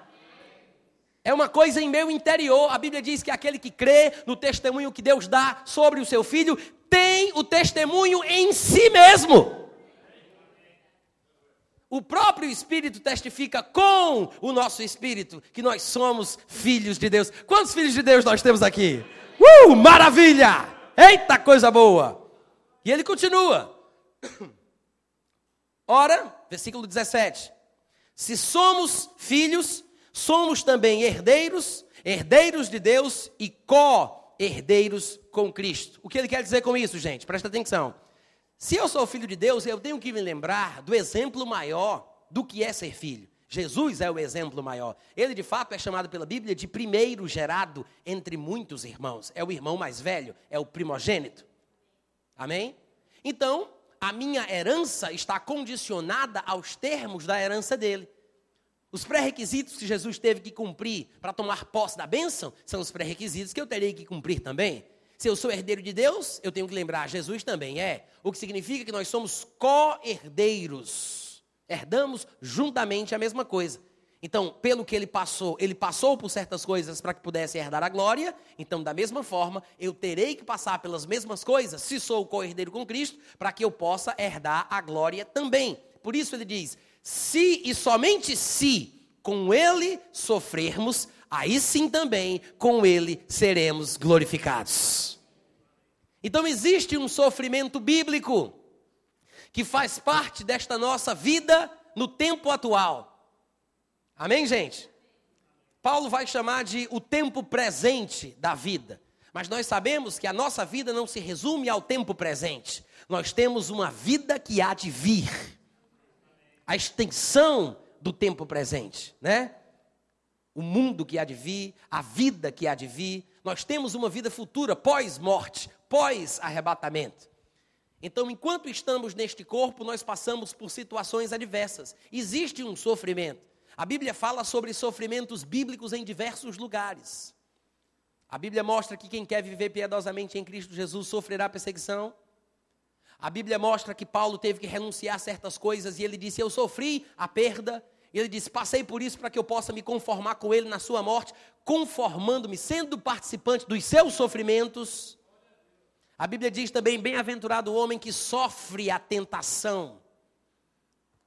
É uma coisa em meu interior. A Bíblia diz que aquele que crê no testemunho que Deus dá sobre o seu filho tem o testemunho em si mesmo. O próprio Espírito testifica com o nosso Espírito que nós somos filhos de Deus. Quantos filhos de Deus nós temos aqui? Uh, maravilha! Eita coisa boa! E ele continua. Ora, versículo 17: Se somos filhos, somos também herdeiros, herdeiros de Deus e co-herdeiros com Cristo. O que ele quer dizer com isso, gente? Presta atenção. Se eu sou filho de Deus, eu tenho que me lembrar do exemplo maior do que é ser filho. Jesus é o exemplo maior. Ele, de fato, é chamado pela Bíblia de primeiro gerado entre muitos irmãos. É o irmão mais velho, é o primogênito. Amém? Então, a minha herança está condicionada aos termos da herança dele. Os pré-requisitos que Jesus teve que cumprir para tomar posse da bênção são os pré-requisitos que eu terei que cumprir também. Se eu sou herdeiro de Deus, eu tenho que lembrar, Jesus também é. O que significa que nós somos co-herdeiros. Herdamos juntamente a mesma coisa. Então, pelo que ele passou, ele passou por certas coisas para que pudesse herdar a glória. Então, da mesma forma, eu terei que passar pelas mesmas coisas, se sou co-herdeiro com Cristo, para que eu possa herdar a glória também. Por isso ele diz: se e somente se com ele sofrermos, aí sim também com ele seremos glorificados. Então existe um sofrimento bíblico que faz parte desta nossa vida no tempo atual. Amém, gente? Paulo vai chamar de o tempo presente da vida. Mas nós sabemos que a nossa vida não se resume ao tempo presente. Nós temos uma vida que há de vir. A extensão do tempo presente, né? O mundo que há de vir, a vida que há de vir. Nós temos uma vida futura pós-morte, pós-arrebatamento. Então, enquanto estamos neste corpo, nós passamos por situações adversas. Existe um sofrimento. A Bíblia fala sobre sofrimentos bíblicos em diversos lugares. A Bíblia mostra que quem quer viver piedosamente em Cristo Jesus sofrerá perseguição. A Bíblia mostra que Paulo teve que renunciar a certas coisas e ele disse: Eu sofri a perda, e ele disse: Passei por isso para que eu possa me conformar com ele na sua morte, conformando-me, sendo participante dos seus sofrimentos. A Bíblia diz também: Bem-aventurado o homem que sofre a tentação,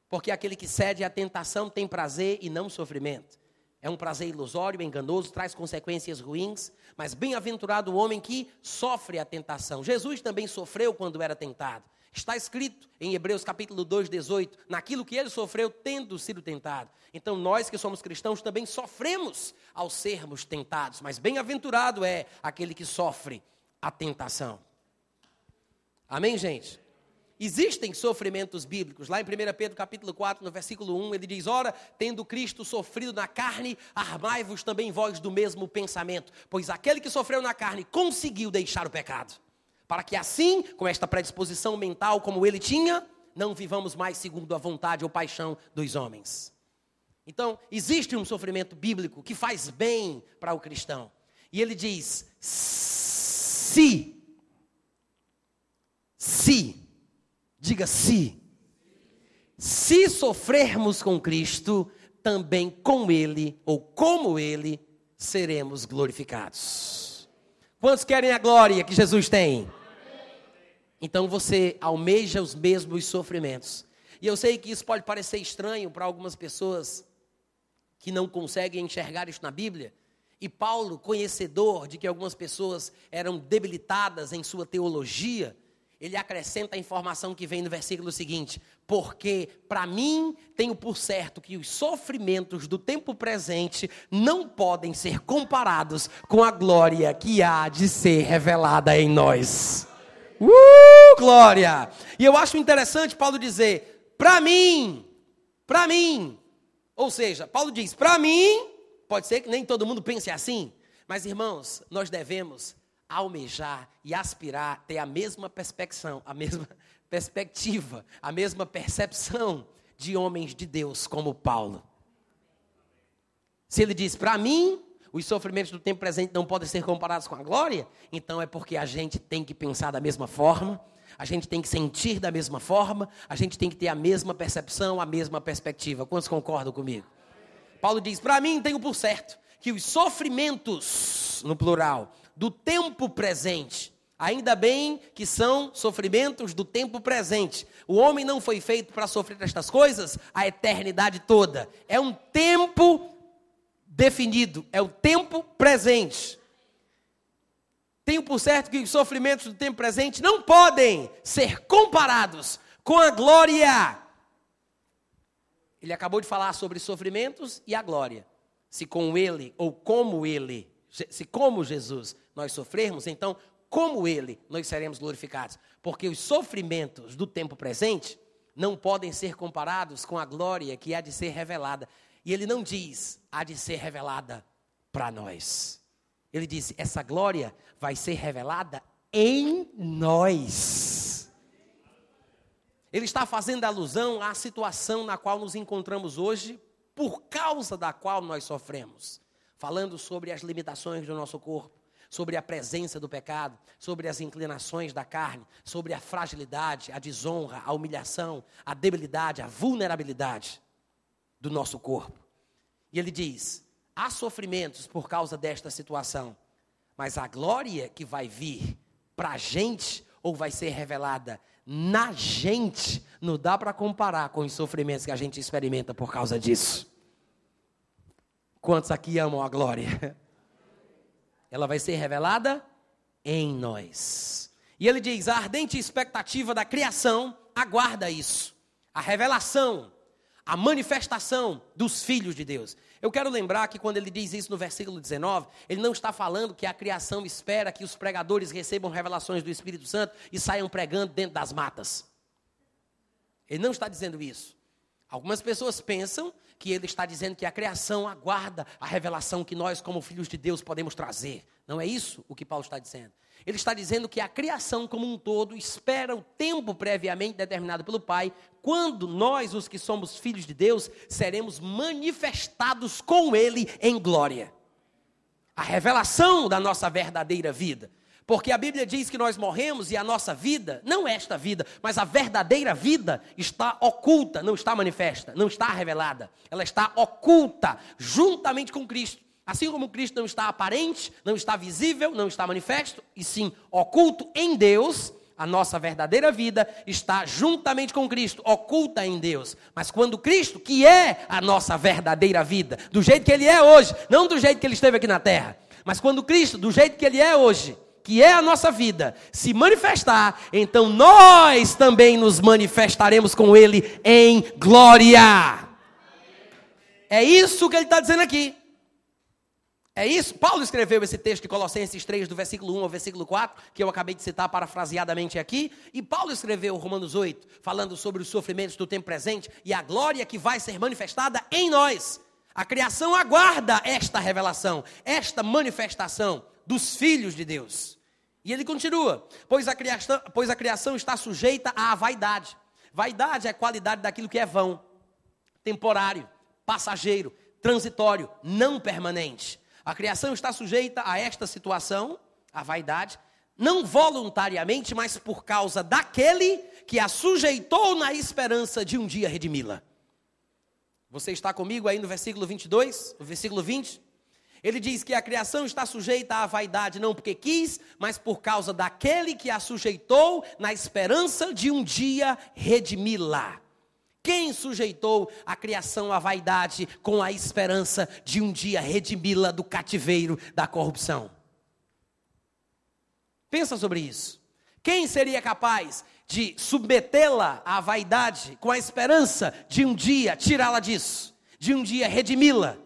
porque aquele que cede à tentação tem prazer e não sofrimento. É um prazer ilusório, enganoso, traz consequências ruins, mas bem-aventurado o homem que sofre a tentação. Jesus também sofreu quando era tentado. Está escrito em Hebreus capítulo 2, 18, naquilo que ele sofreu tendo sido tentado. Então nós que somos cristãos também sofremos ao sermos tentados, mas bem-aventurado é aquele que sofre a tentação. Amém, gente? Existem sofrimentos bíblicos. Lá em 1 Pedro capítulo 4, no versículo 1, ele diz: Ora, tendo Cristo sofrido na carne, armai-vos também vós do mesmo pensamento, pois aquele que sofreu na carne conseguiu deixar o pecado para que assim, com esta predisposição mental como ele tinha, não vivamos mais segundo a vontade ou paixão dos homens. Então, existe um sofrimento bíblico que faz bem para o cristão. E ele diz: se, se, diga se, se sofrermos com Cristo, também com Ele, ou como Ele, seremos glorificados. Quantos querem a glória que Jesus tem? Então você almeja os mesmos sofrimentos. E eu sei que isso pode parecer estranho para algumas pessoas que não conseguem enxergar isso na Bíblia. E Paulo, conhecedor de que algumas pessoas eram debilitadas em sua teologia, ele acrescenta a informação que vem no versículo seguinte: Porque para mim tenho por certo que os sofrimentos do tempo presente não podem ser comparados com a glória que há de ser revelada em nós. Uh, glória! E eu acho interessante Paulo dizer: para mim, para mim. Ou seja, Paulo diz: para mim, pode ser que nem todo mundo pense assim, mas irmãos, nós devemos almejar e aspirar ter a mesma perspecção, a mesma perspectiva, a mesma percepção de homens de Deus como Paulo. Se ele diz, para mim, os sofrimentos do tempo presente não podem ser comparados com a glória, então é porque a gente tem que pensar da mesma forma, a gente tem que sentir da mesma forma, a gente tem que ter a mesma percepção, a mesma perspectiva. Quantos concordam comigo? Paulo diz: para mim tenho por certo que os sofrimentos, no plural, do tempo presente. Ainda bem que são sofrimentos do tempo presente. O homem não foi feito para sofrer estas coisas a eternidade toda. É um tempo definido, é o tempo presente. Tenho por certo que os sofrimentos do tempo presente não podem ser comparados com a glória. Ele acabou de falar sobre sofrimentos e a glória. Se com ele ou como ele se como Jesus nós sofrermos, então como ele nós seremos glorificados. Porque os sofrimentos do tempo presente não podem ser comparados com a glória que há de ser revelada. E ele não diz há de ser revelada para nós. Ele disse: essa glória vai ser revelada em nós. Ele está fazendo alusão à situação na qual nos encontramos hoje, por causa da qual nós sofremos falando sobre as limitações do nosso corpo, sobre a presença do pecado, sobre as inclinações da carne, sobre a fragilidade, a desonra, a humilhação, a debilidade, a vulnerabilidade do nosso corpo. E ele diz: há sofrimentos por causa desta situação, mas a glória que vai vir para a gente ou vai ser revelada na gente, não dá para comparar com os sofrimentos que a gente experimenta por causa disso. Quantos aqui amam a glória? Ela vai ser revelada em nós. E ele diz: a ardente expectativa da criação aguarda isso. A revelação, a manifestação dos filhos de Deus. Eu quero lembrar que quando ele diz isso no versículo 19, ele não está falando que a criação espera que os pregadores recebam revelações do Espírito Santo e saiam pregando dentro das matas. Ele não está dizendo isso. Algumas pessoas pensam que ele está dizendo que a criação aguarda a revelação que nós, como filhos de Deus, podemos trazer. Não é isso o que Paulo está dizendo. Ele está dizendo que a criação como um todo espera o tempo previamente determinado pelo Pai, quando nós, os que somos filhos de Deus, seremos manifestados com Ele em glória. A revelação da nossa verdadeira vida. Porque a Bíblia diz que nós morremos e a nossa vida, não esta vida, mas a verdadeira vida está oculta, não está manifesta, não está revelada. Ela está oculta juntamente com Cristo. Assim como Cristo não está aparente, não está visível, não está manifesto, e sim oculto em Deus, a nossa verdadeira vida está juntamente com Cristo, oculta em Deus. Mas quando Cristo, que é a nossa verdadeira vida, do jeito que Ele é hoje, não do jeito que Ele esteve aqui na terra, mas quando Cristo, do jeito que Ele é hoje, que é a nossa vida, se manifestar, então nós também nos manifestaremos com Ele em glória. É isso que ele está dizendo aqui. É isso. Paulo escreveu esse texto de Colossenses 3, do versículo 1 ao versículo 4, que eu acabei de citar parafraseadamente aqui. E Paulo escreveu Romanos 8, falando sobre os sofrimentos do tempo presente e a glória que vai ser manifestada em nós. A criação aguarda esta revelação, esta manifestação dos filhos de Deus. E ele continua: pois a, criação, pois a criação está sujeita à vaidade. Vaidade é a qualidade daquilo que é vão, temporário, passageiro, transitório, não permanente. A criação está sujeita a esta situação, a vaidade, não voluntariamente, mas por causa daquele que a sujeitou na esperança de um dia redimi-la. Você está comigo aí no versículo 22, no versículo 20? Ele diz que a criação está sujeita à vaidade não porque quis, mas por causa daquele que a sujeitou na esperança de um dia redimi-la. Quem sujeitou a criação à vaidade com a esperança de um dia redimi-la do cativeiro da corrupção? Pensa sobre isso. Quem seria capaz de submetê-la à vaidade com a esperança de um dia tirá-la disso, de um dia redimi-la?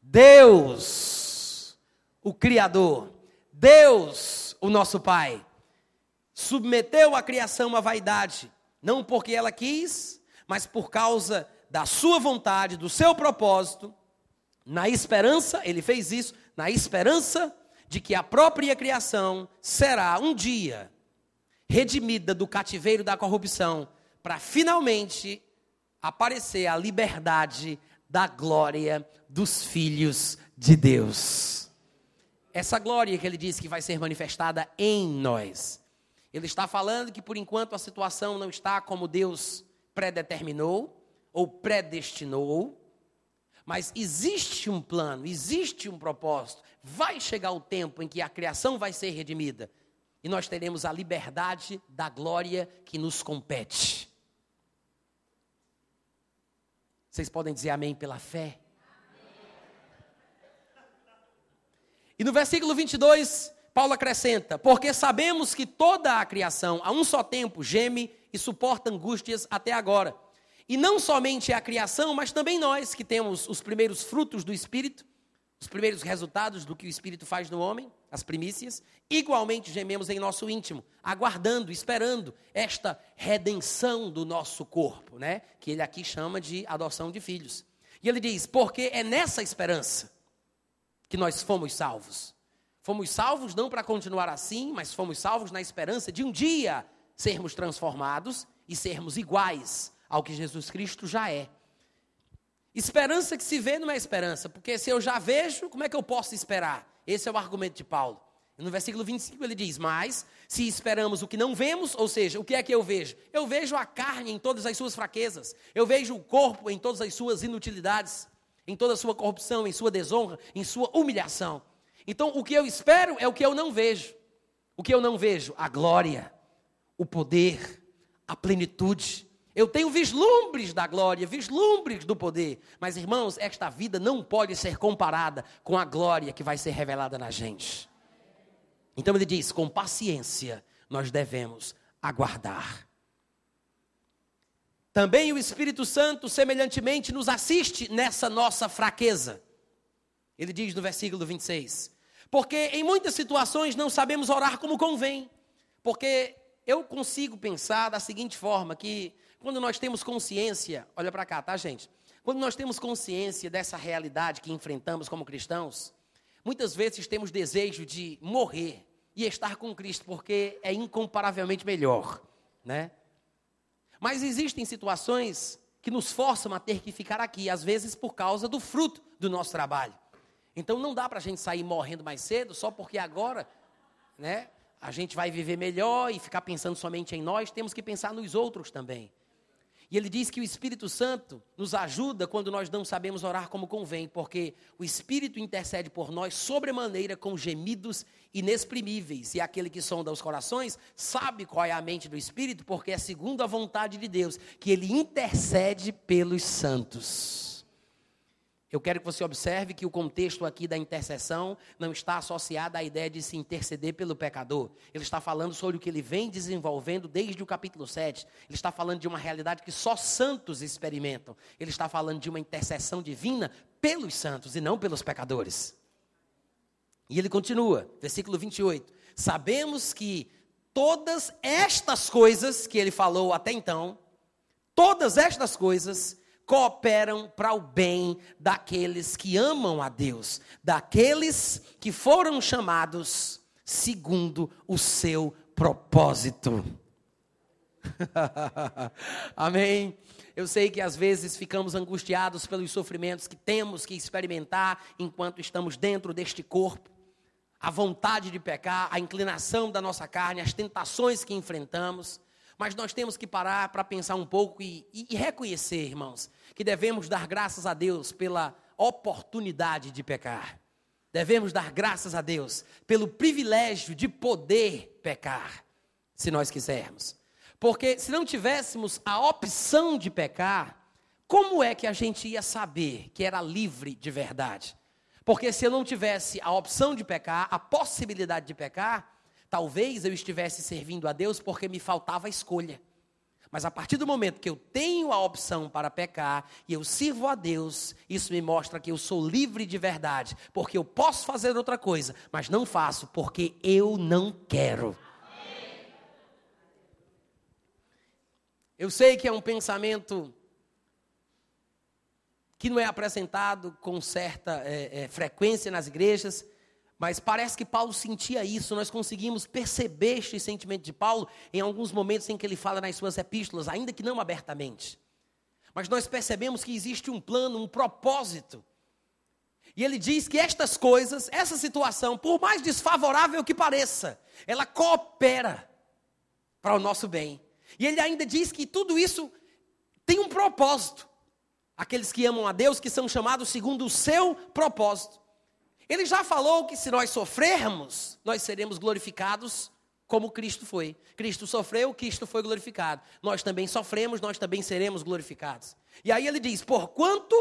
Deus, o Criador, Deus, o nosso Pai, submeteu a criação à vaidade, não porque ela quis, mas por causa da sua vontade, do seu propósito, na esperança, ele fez isso, na esperança de que a própria criação será um dia redimida do cativeiro da corrupção, para finalmente aparecer a liberdade da glória dos filhos de Deus. Essa glória que ele diz que vai ser manifestada em nós. Ele está falando que por enquanto a situação não está como Deus predeterminou ou predestinou, mas existe um plano, existe um propósito. Vai chegar o tempo em que a criação vai ser redimida e nós teremos a liberdade da glória que nos compete. Vocês podem dizer amém pela fé? E no versículo 22, Paulo acrescenta: Porque sabemos que toda a criação, a um só tempo, geme e suporta angústias até agora. E não somente a criação, mas também nós que temos os primeiros frutos do Espírito, os primeiros resultados do que o Espírito faz no homem, as primícias, igualmente gememos em nosso íntimo, aguardando, esperando esta redenção do nosso corpo, né? Que ele aqui chama de adoção de filhos. E ele diz: porque é nessa esperança que nós fomos salvos. Fomos salvos não para continuar assim, mas fomos salvos na esperança de um dia sermos transformados e sermos iguais ao que Jesus Cristo já é. Esperança que se vê não é esperança, porque se eu já vejo, como é que eu posso esperar? Esse é o argumento de Paulo. No versículo 25 ele diz: Mas se esperamos o que não vemos, ou seja, o que é que eu vejo? Eu vejo a carne em todas as suas fraquezas, eu vejo o corpo em todas as suas inutilidades, em toda a sua corrupção, em sua desonra, em sua humilhação. Então o que eu espero é o que eu não vejo. O que eu não vejo? A glória, o poder, a plenitude, eu tenho vislumbres da glória, vislumbres do poder. Mas, irmãos, esta vida não pode ser comparada com a glória que vai ser revelada na gente. Então ele diz: com paciência nós devemos aguardar. Também o Espírito Santo, semelhantemente, nos assiste nessa nossa fraqueza. Ele diz no versículo 26: Porque em muitas situações não sabemos orar como convém. Porque eu consigo pensar da seguinte forma: que quando nós temos consciência, olha para cá, tá, gente? Quando nós temos consciência dessa realidade que enfrentamos como cristãos, muitas vezes temos desejo de morrer e estar com Cristo, porque é incomparavelmente melhor, né? Mas existem situações que nos forçam a ter que ficar aqui, às vezes por causa do fruto do nosso trabalho. Então não dá para a gente sair morrendo mais cedo só porque agora, né? A gente vai viver melhor e ficar pensando somente em nós, temos que pensar nos outros também. E ele diz que o Espírito Santo nos ajuda quando nós não sabemos orar como convém, porque o Espírito intercede por nós sobremaneira com gemidos inexprimíveis. E aquele que sonda os corações sabe qual é a mente do Espírito, porque é segundo a vontade de Deus que ele intercede pelos santos. Eu quero que você observe que o contexto aqui da intercessão não está associado à ideia de se interceder pelo pecador. Ele está falando sobre o que ele vem desenvolvendo desde o capítulo 7. Ele está falando de uma realidade que só santos experimentam. Ele está falando de uma intercessão divina pelos santos e não pelos pecadores. E ele continua, versículo 28. Sabemos que todas estas coisas que ele falou até então, todas estas coisas cooperam para o bem daqueles que amam a Deus, daqueles que foram chamados segundo o seu propósito. Amém. Eu sei que às vezes ficamos angustiados pelos sofrimentos que temos que experimentar enquanto estamos dentro deste corpo. A vontade de pecar, a inclinação da nossa carne, as tentações que enfrentamos. Mas nós temos que parar para pensar um pouco e, e, e reconhecer, irmãos, que devemos dar graças a Deus pela oportunidade de pecar. Devemos dar graças a Deus pelo privilégio de poder pecar, se nós quisermos. Porque se não tivéssemos a opção de pecar, como é que a gente ia saber que era livre de verdade? Porque se eu não tivesse a opção de pecar, a possibilidade de pecar, talvez eu estivesse servindo a Deus porque me faltava escolha. Mas a partir do momento que eu tenho a opção para pecar e eu sirvo a Deus, isso me mostra que eu sou livre de verdade, porque eu posso fazer outra coisa, mas não faço porque eu não quero. Eu sei que é um pensamento que não é apresentado com certa é, é, frequência nas igrejas, mas parece que Paulo sentia isso, nós conseguimos perceber este sentimento de Paulo em alguns momentos em que ele fala nas suas epístolas, ainda que não abertamente. Mas nós percebemos que existe um plano, um propósito. E ele diz que estas coisas, essa situação, por mais desfavorável que pareça, ela coopera para o nosso bem. E ele ainda diz que tudo isso tem um propósito. Aqueles que amam a Deus, que são chamados segundo o seu propósito. Ele já falou que se nós sofrermos, nós seremos glorificados como Cristo foi. Cristo sofreu, Cristo foi glorificado. Nós também sofremos, nós também seremos glorificados. E aí ele diz: Porquanto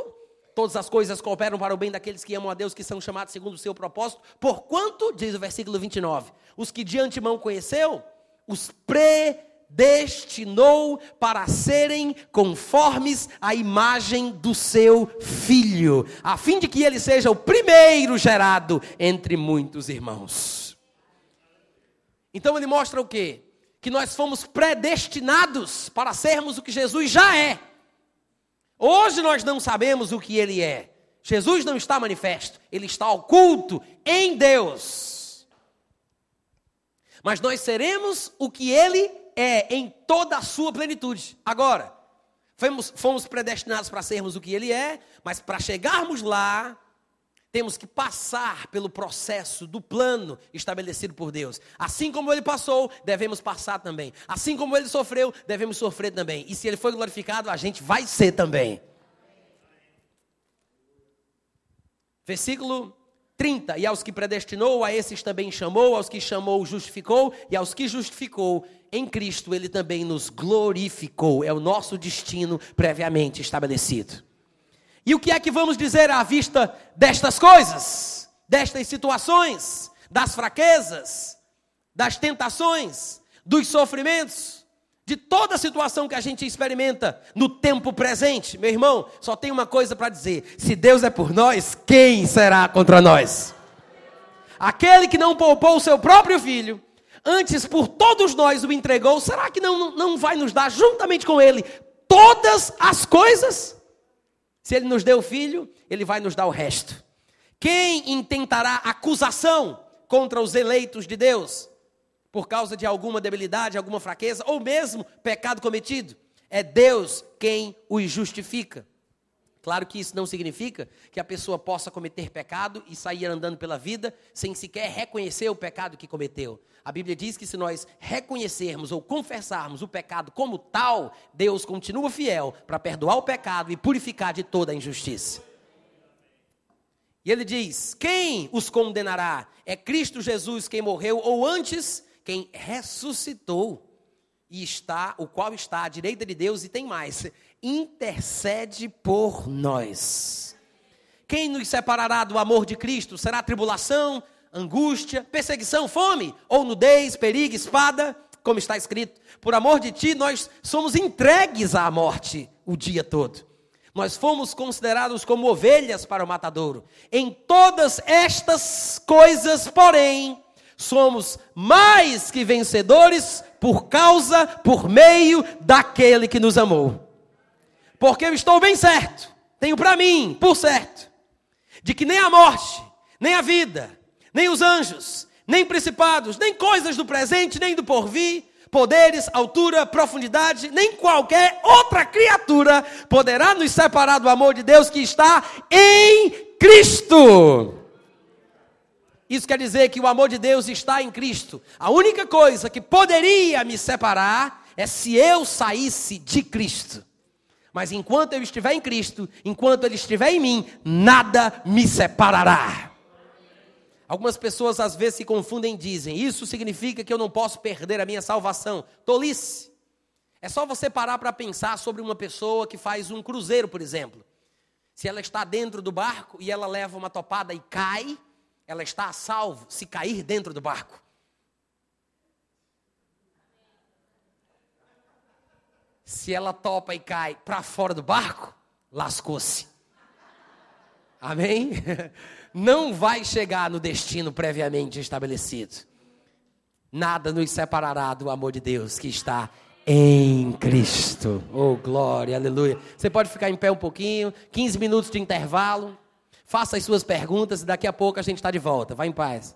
todas as coisas cooperam para o bem daqueles que amam a Deus, que são chamados segundo o seu propósito, porquanto, diz o versículo 29, os que de antemão conheceu, os pre destinou para serem conformes à imagem do seu filho, a fim de que ele seja o primeiro gerado entre muitos irmãos. Então ele mostra o quê? Que nós fomos predestinados para sermos o que Jesus já é. Hoje nós não sabemos o que ele é. Jesus não está manifesto, ele está oculto em Deus. Mas nós seremos o que ele é em toda a sua plenitude. Agora, fomos, fomos predestinados para sermos o que Ele é, mas para chegarmos lá, temos que passar pelo processo do plano estabelecido por Deus. Assim como ele passou, devemos passar também. Assim como ele sofreu, devemos sofrer também. E se ele foi glorificado, a gente vai ser também. Versículo 30. E aos que predestinou, a esses também chamou, aos que chamou, justificou, e aos que justificou, em Cristo ele também nos glorificou. É o nosso destino previamente estabelecido. E o que é que vamos dizer à vista destas coisas, destas situações, das fraquezas, das tentações, dos sofrimentos, de toda a situação que a gente experimenta no tempo presente? Meu irmão, só tem uma coisa para dizer: se Deus é por nós, quem será contra nós? Aquele que não poupou o seu próprio filho, antes por todos nós o entregou, será que não, não vai nos dar juntamente com ele todas as coisas? Se ele nos deu o filho, ele vai nos dar o resto. Quem intentará acusação contra os eleitos de Deus por causa de alguma debilidade, alguma fraqueza ou mesmo pecado cometido? É Deus quem os justifica. Claro que isso não significa que a pessoa possa cometer pecado e sair andando pela vida sem sequer reconhecer o pecado que cometeu. A Bíblia diz que se nós reconhecermos ou confessarmos o pecado como tal, Deus continua fiel para perdoar o pecado e purificar de toda a injustiça. E ele diz: Quem os condenará? É Cristo Jesus quem morreu, ou antes, quem ressuscitou e está, o qual está à direita de Deus e tem mais, intercede por nós. Quem nos separará do amor de Cristo? Será tribulação, angústia, perseguição, fome, ou nudez, perigo, espada, como está escrito. Por amor de ti, nós somos entregues à morte o dia todo. Nós fomos considerados como ovelhas para o matadouro. Em todas estas coisas, porém, somos mais que vencedores por causa, por meio daquele que nos amou. Porque eu estou bem certo, tenho para mim, por certo, de que nem a morte, nem a vida, nem os anjos, nem principados, nem coisas do presente, nem do porvir, poderes, altura, profundidade, nem qualquer outra criatura poderá nos separar do amor de Deus que está em Cristo. Isso quer dizer que o amor de Deus está em Cristo. A única coisa que poderia me separar é se eu saísse de Cristo. Mas enquanto eu estiver em Cristo, enquanto Ele estiver em mim, nada me separará. Algumas pessoas às vezes se confundem e dizem: Isso significa que eu não posso perder a minha salvação. Tolice. É só você parar para pensar sobre uma pessoa que faz um cruzeiro, por exemplo. Se ela está dentro do barco e ela leva uma topada e cai, ela está a salvo se cair dentro do barco. Se ela topa e cai para fora do barco, lascou-se. Amém? Não vai chegar no destino previamente estabelecido. Nada nos separará do amor de Deus que está em Cristo. Oh, glória, aleluia. Você pode ficar em pé um pouquinho, 15 minutos de intervalo. Faça as suas perguntas e daqui a pouco a gente está de volta. Vá em paz.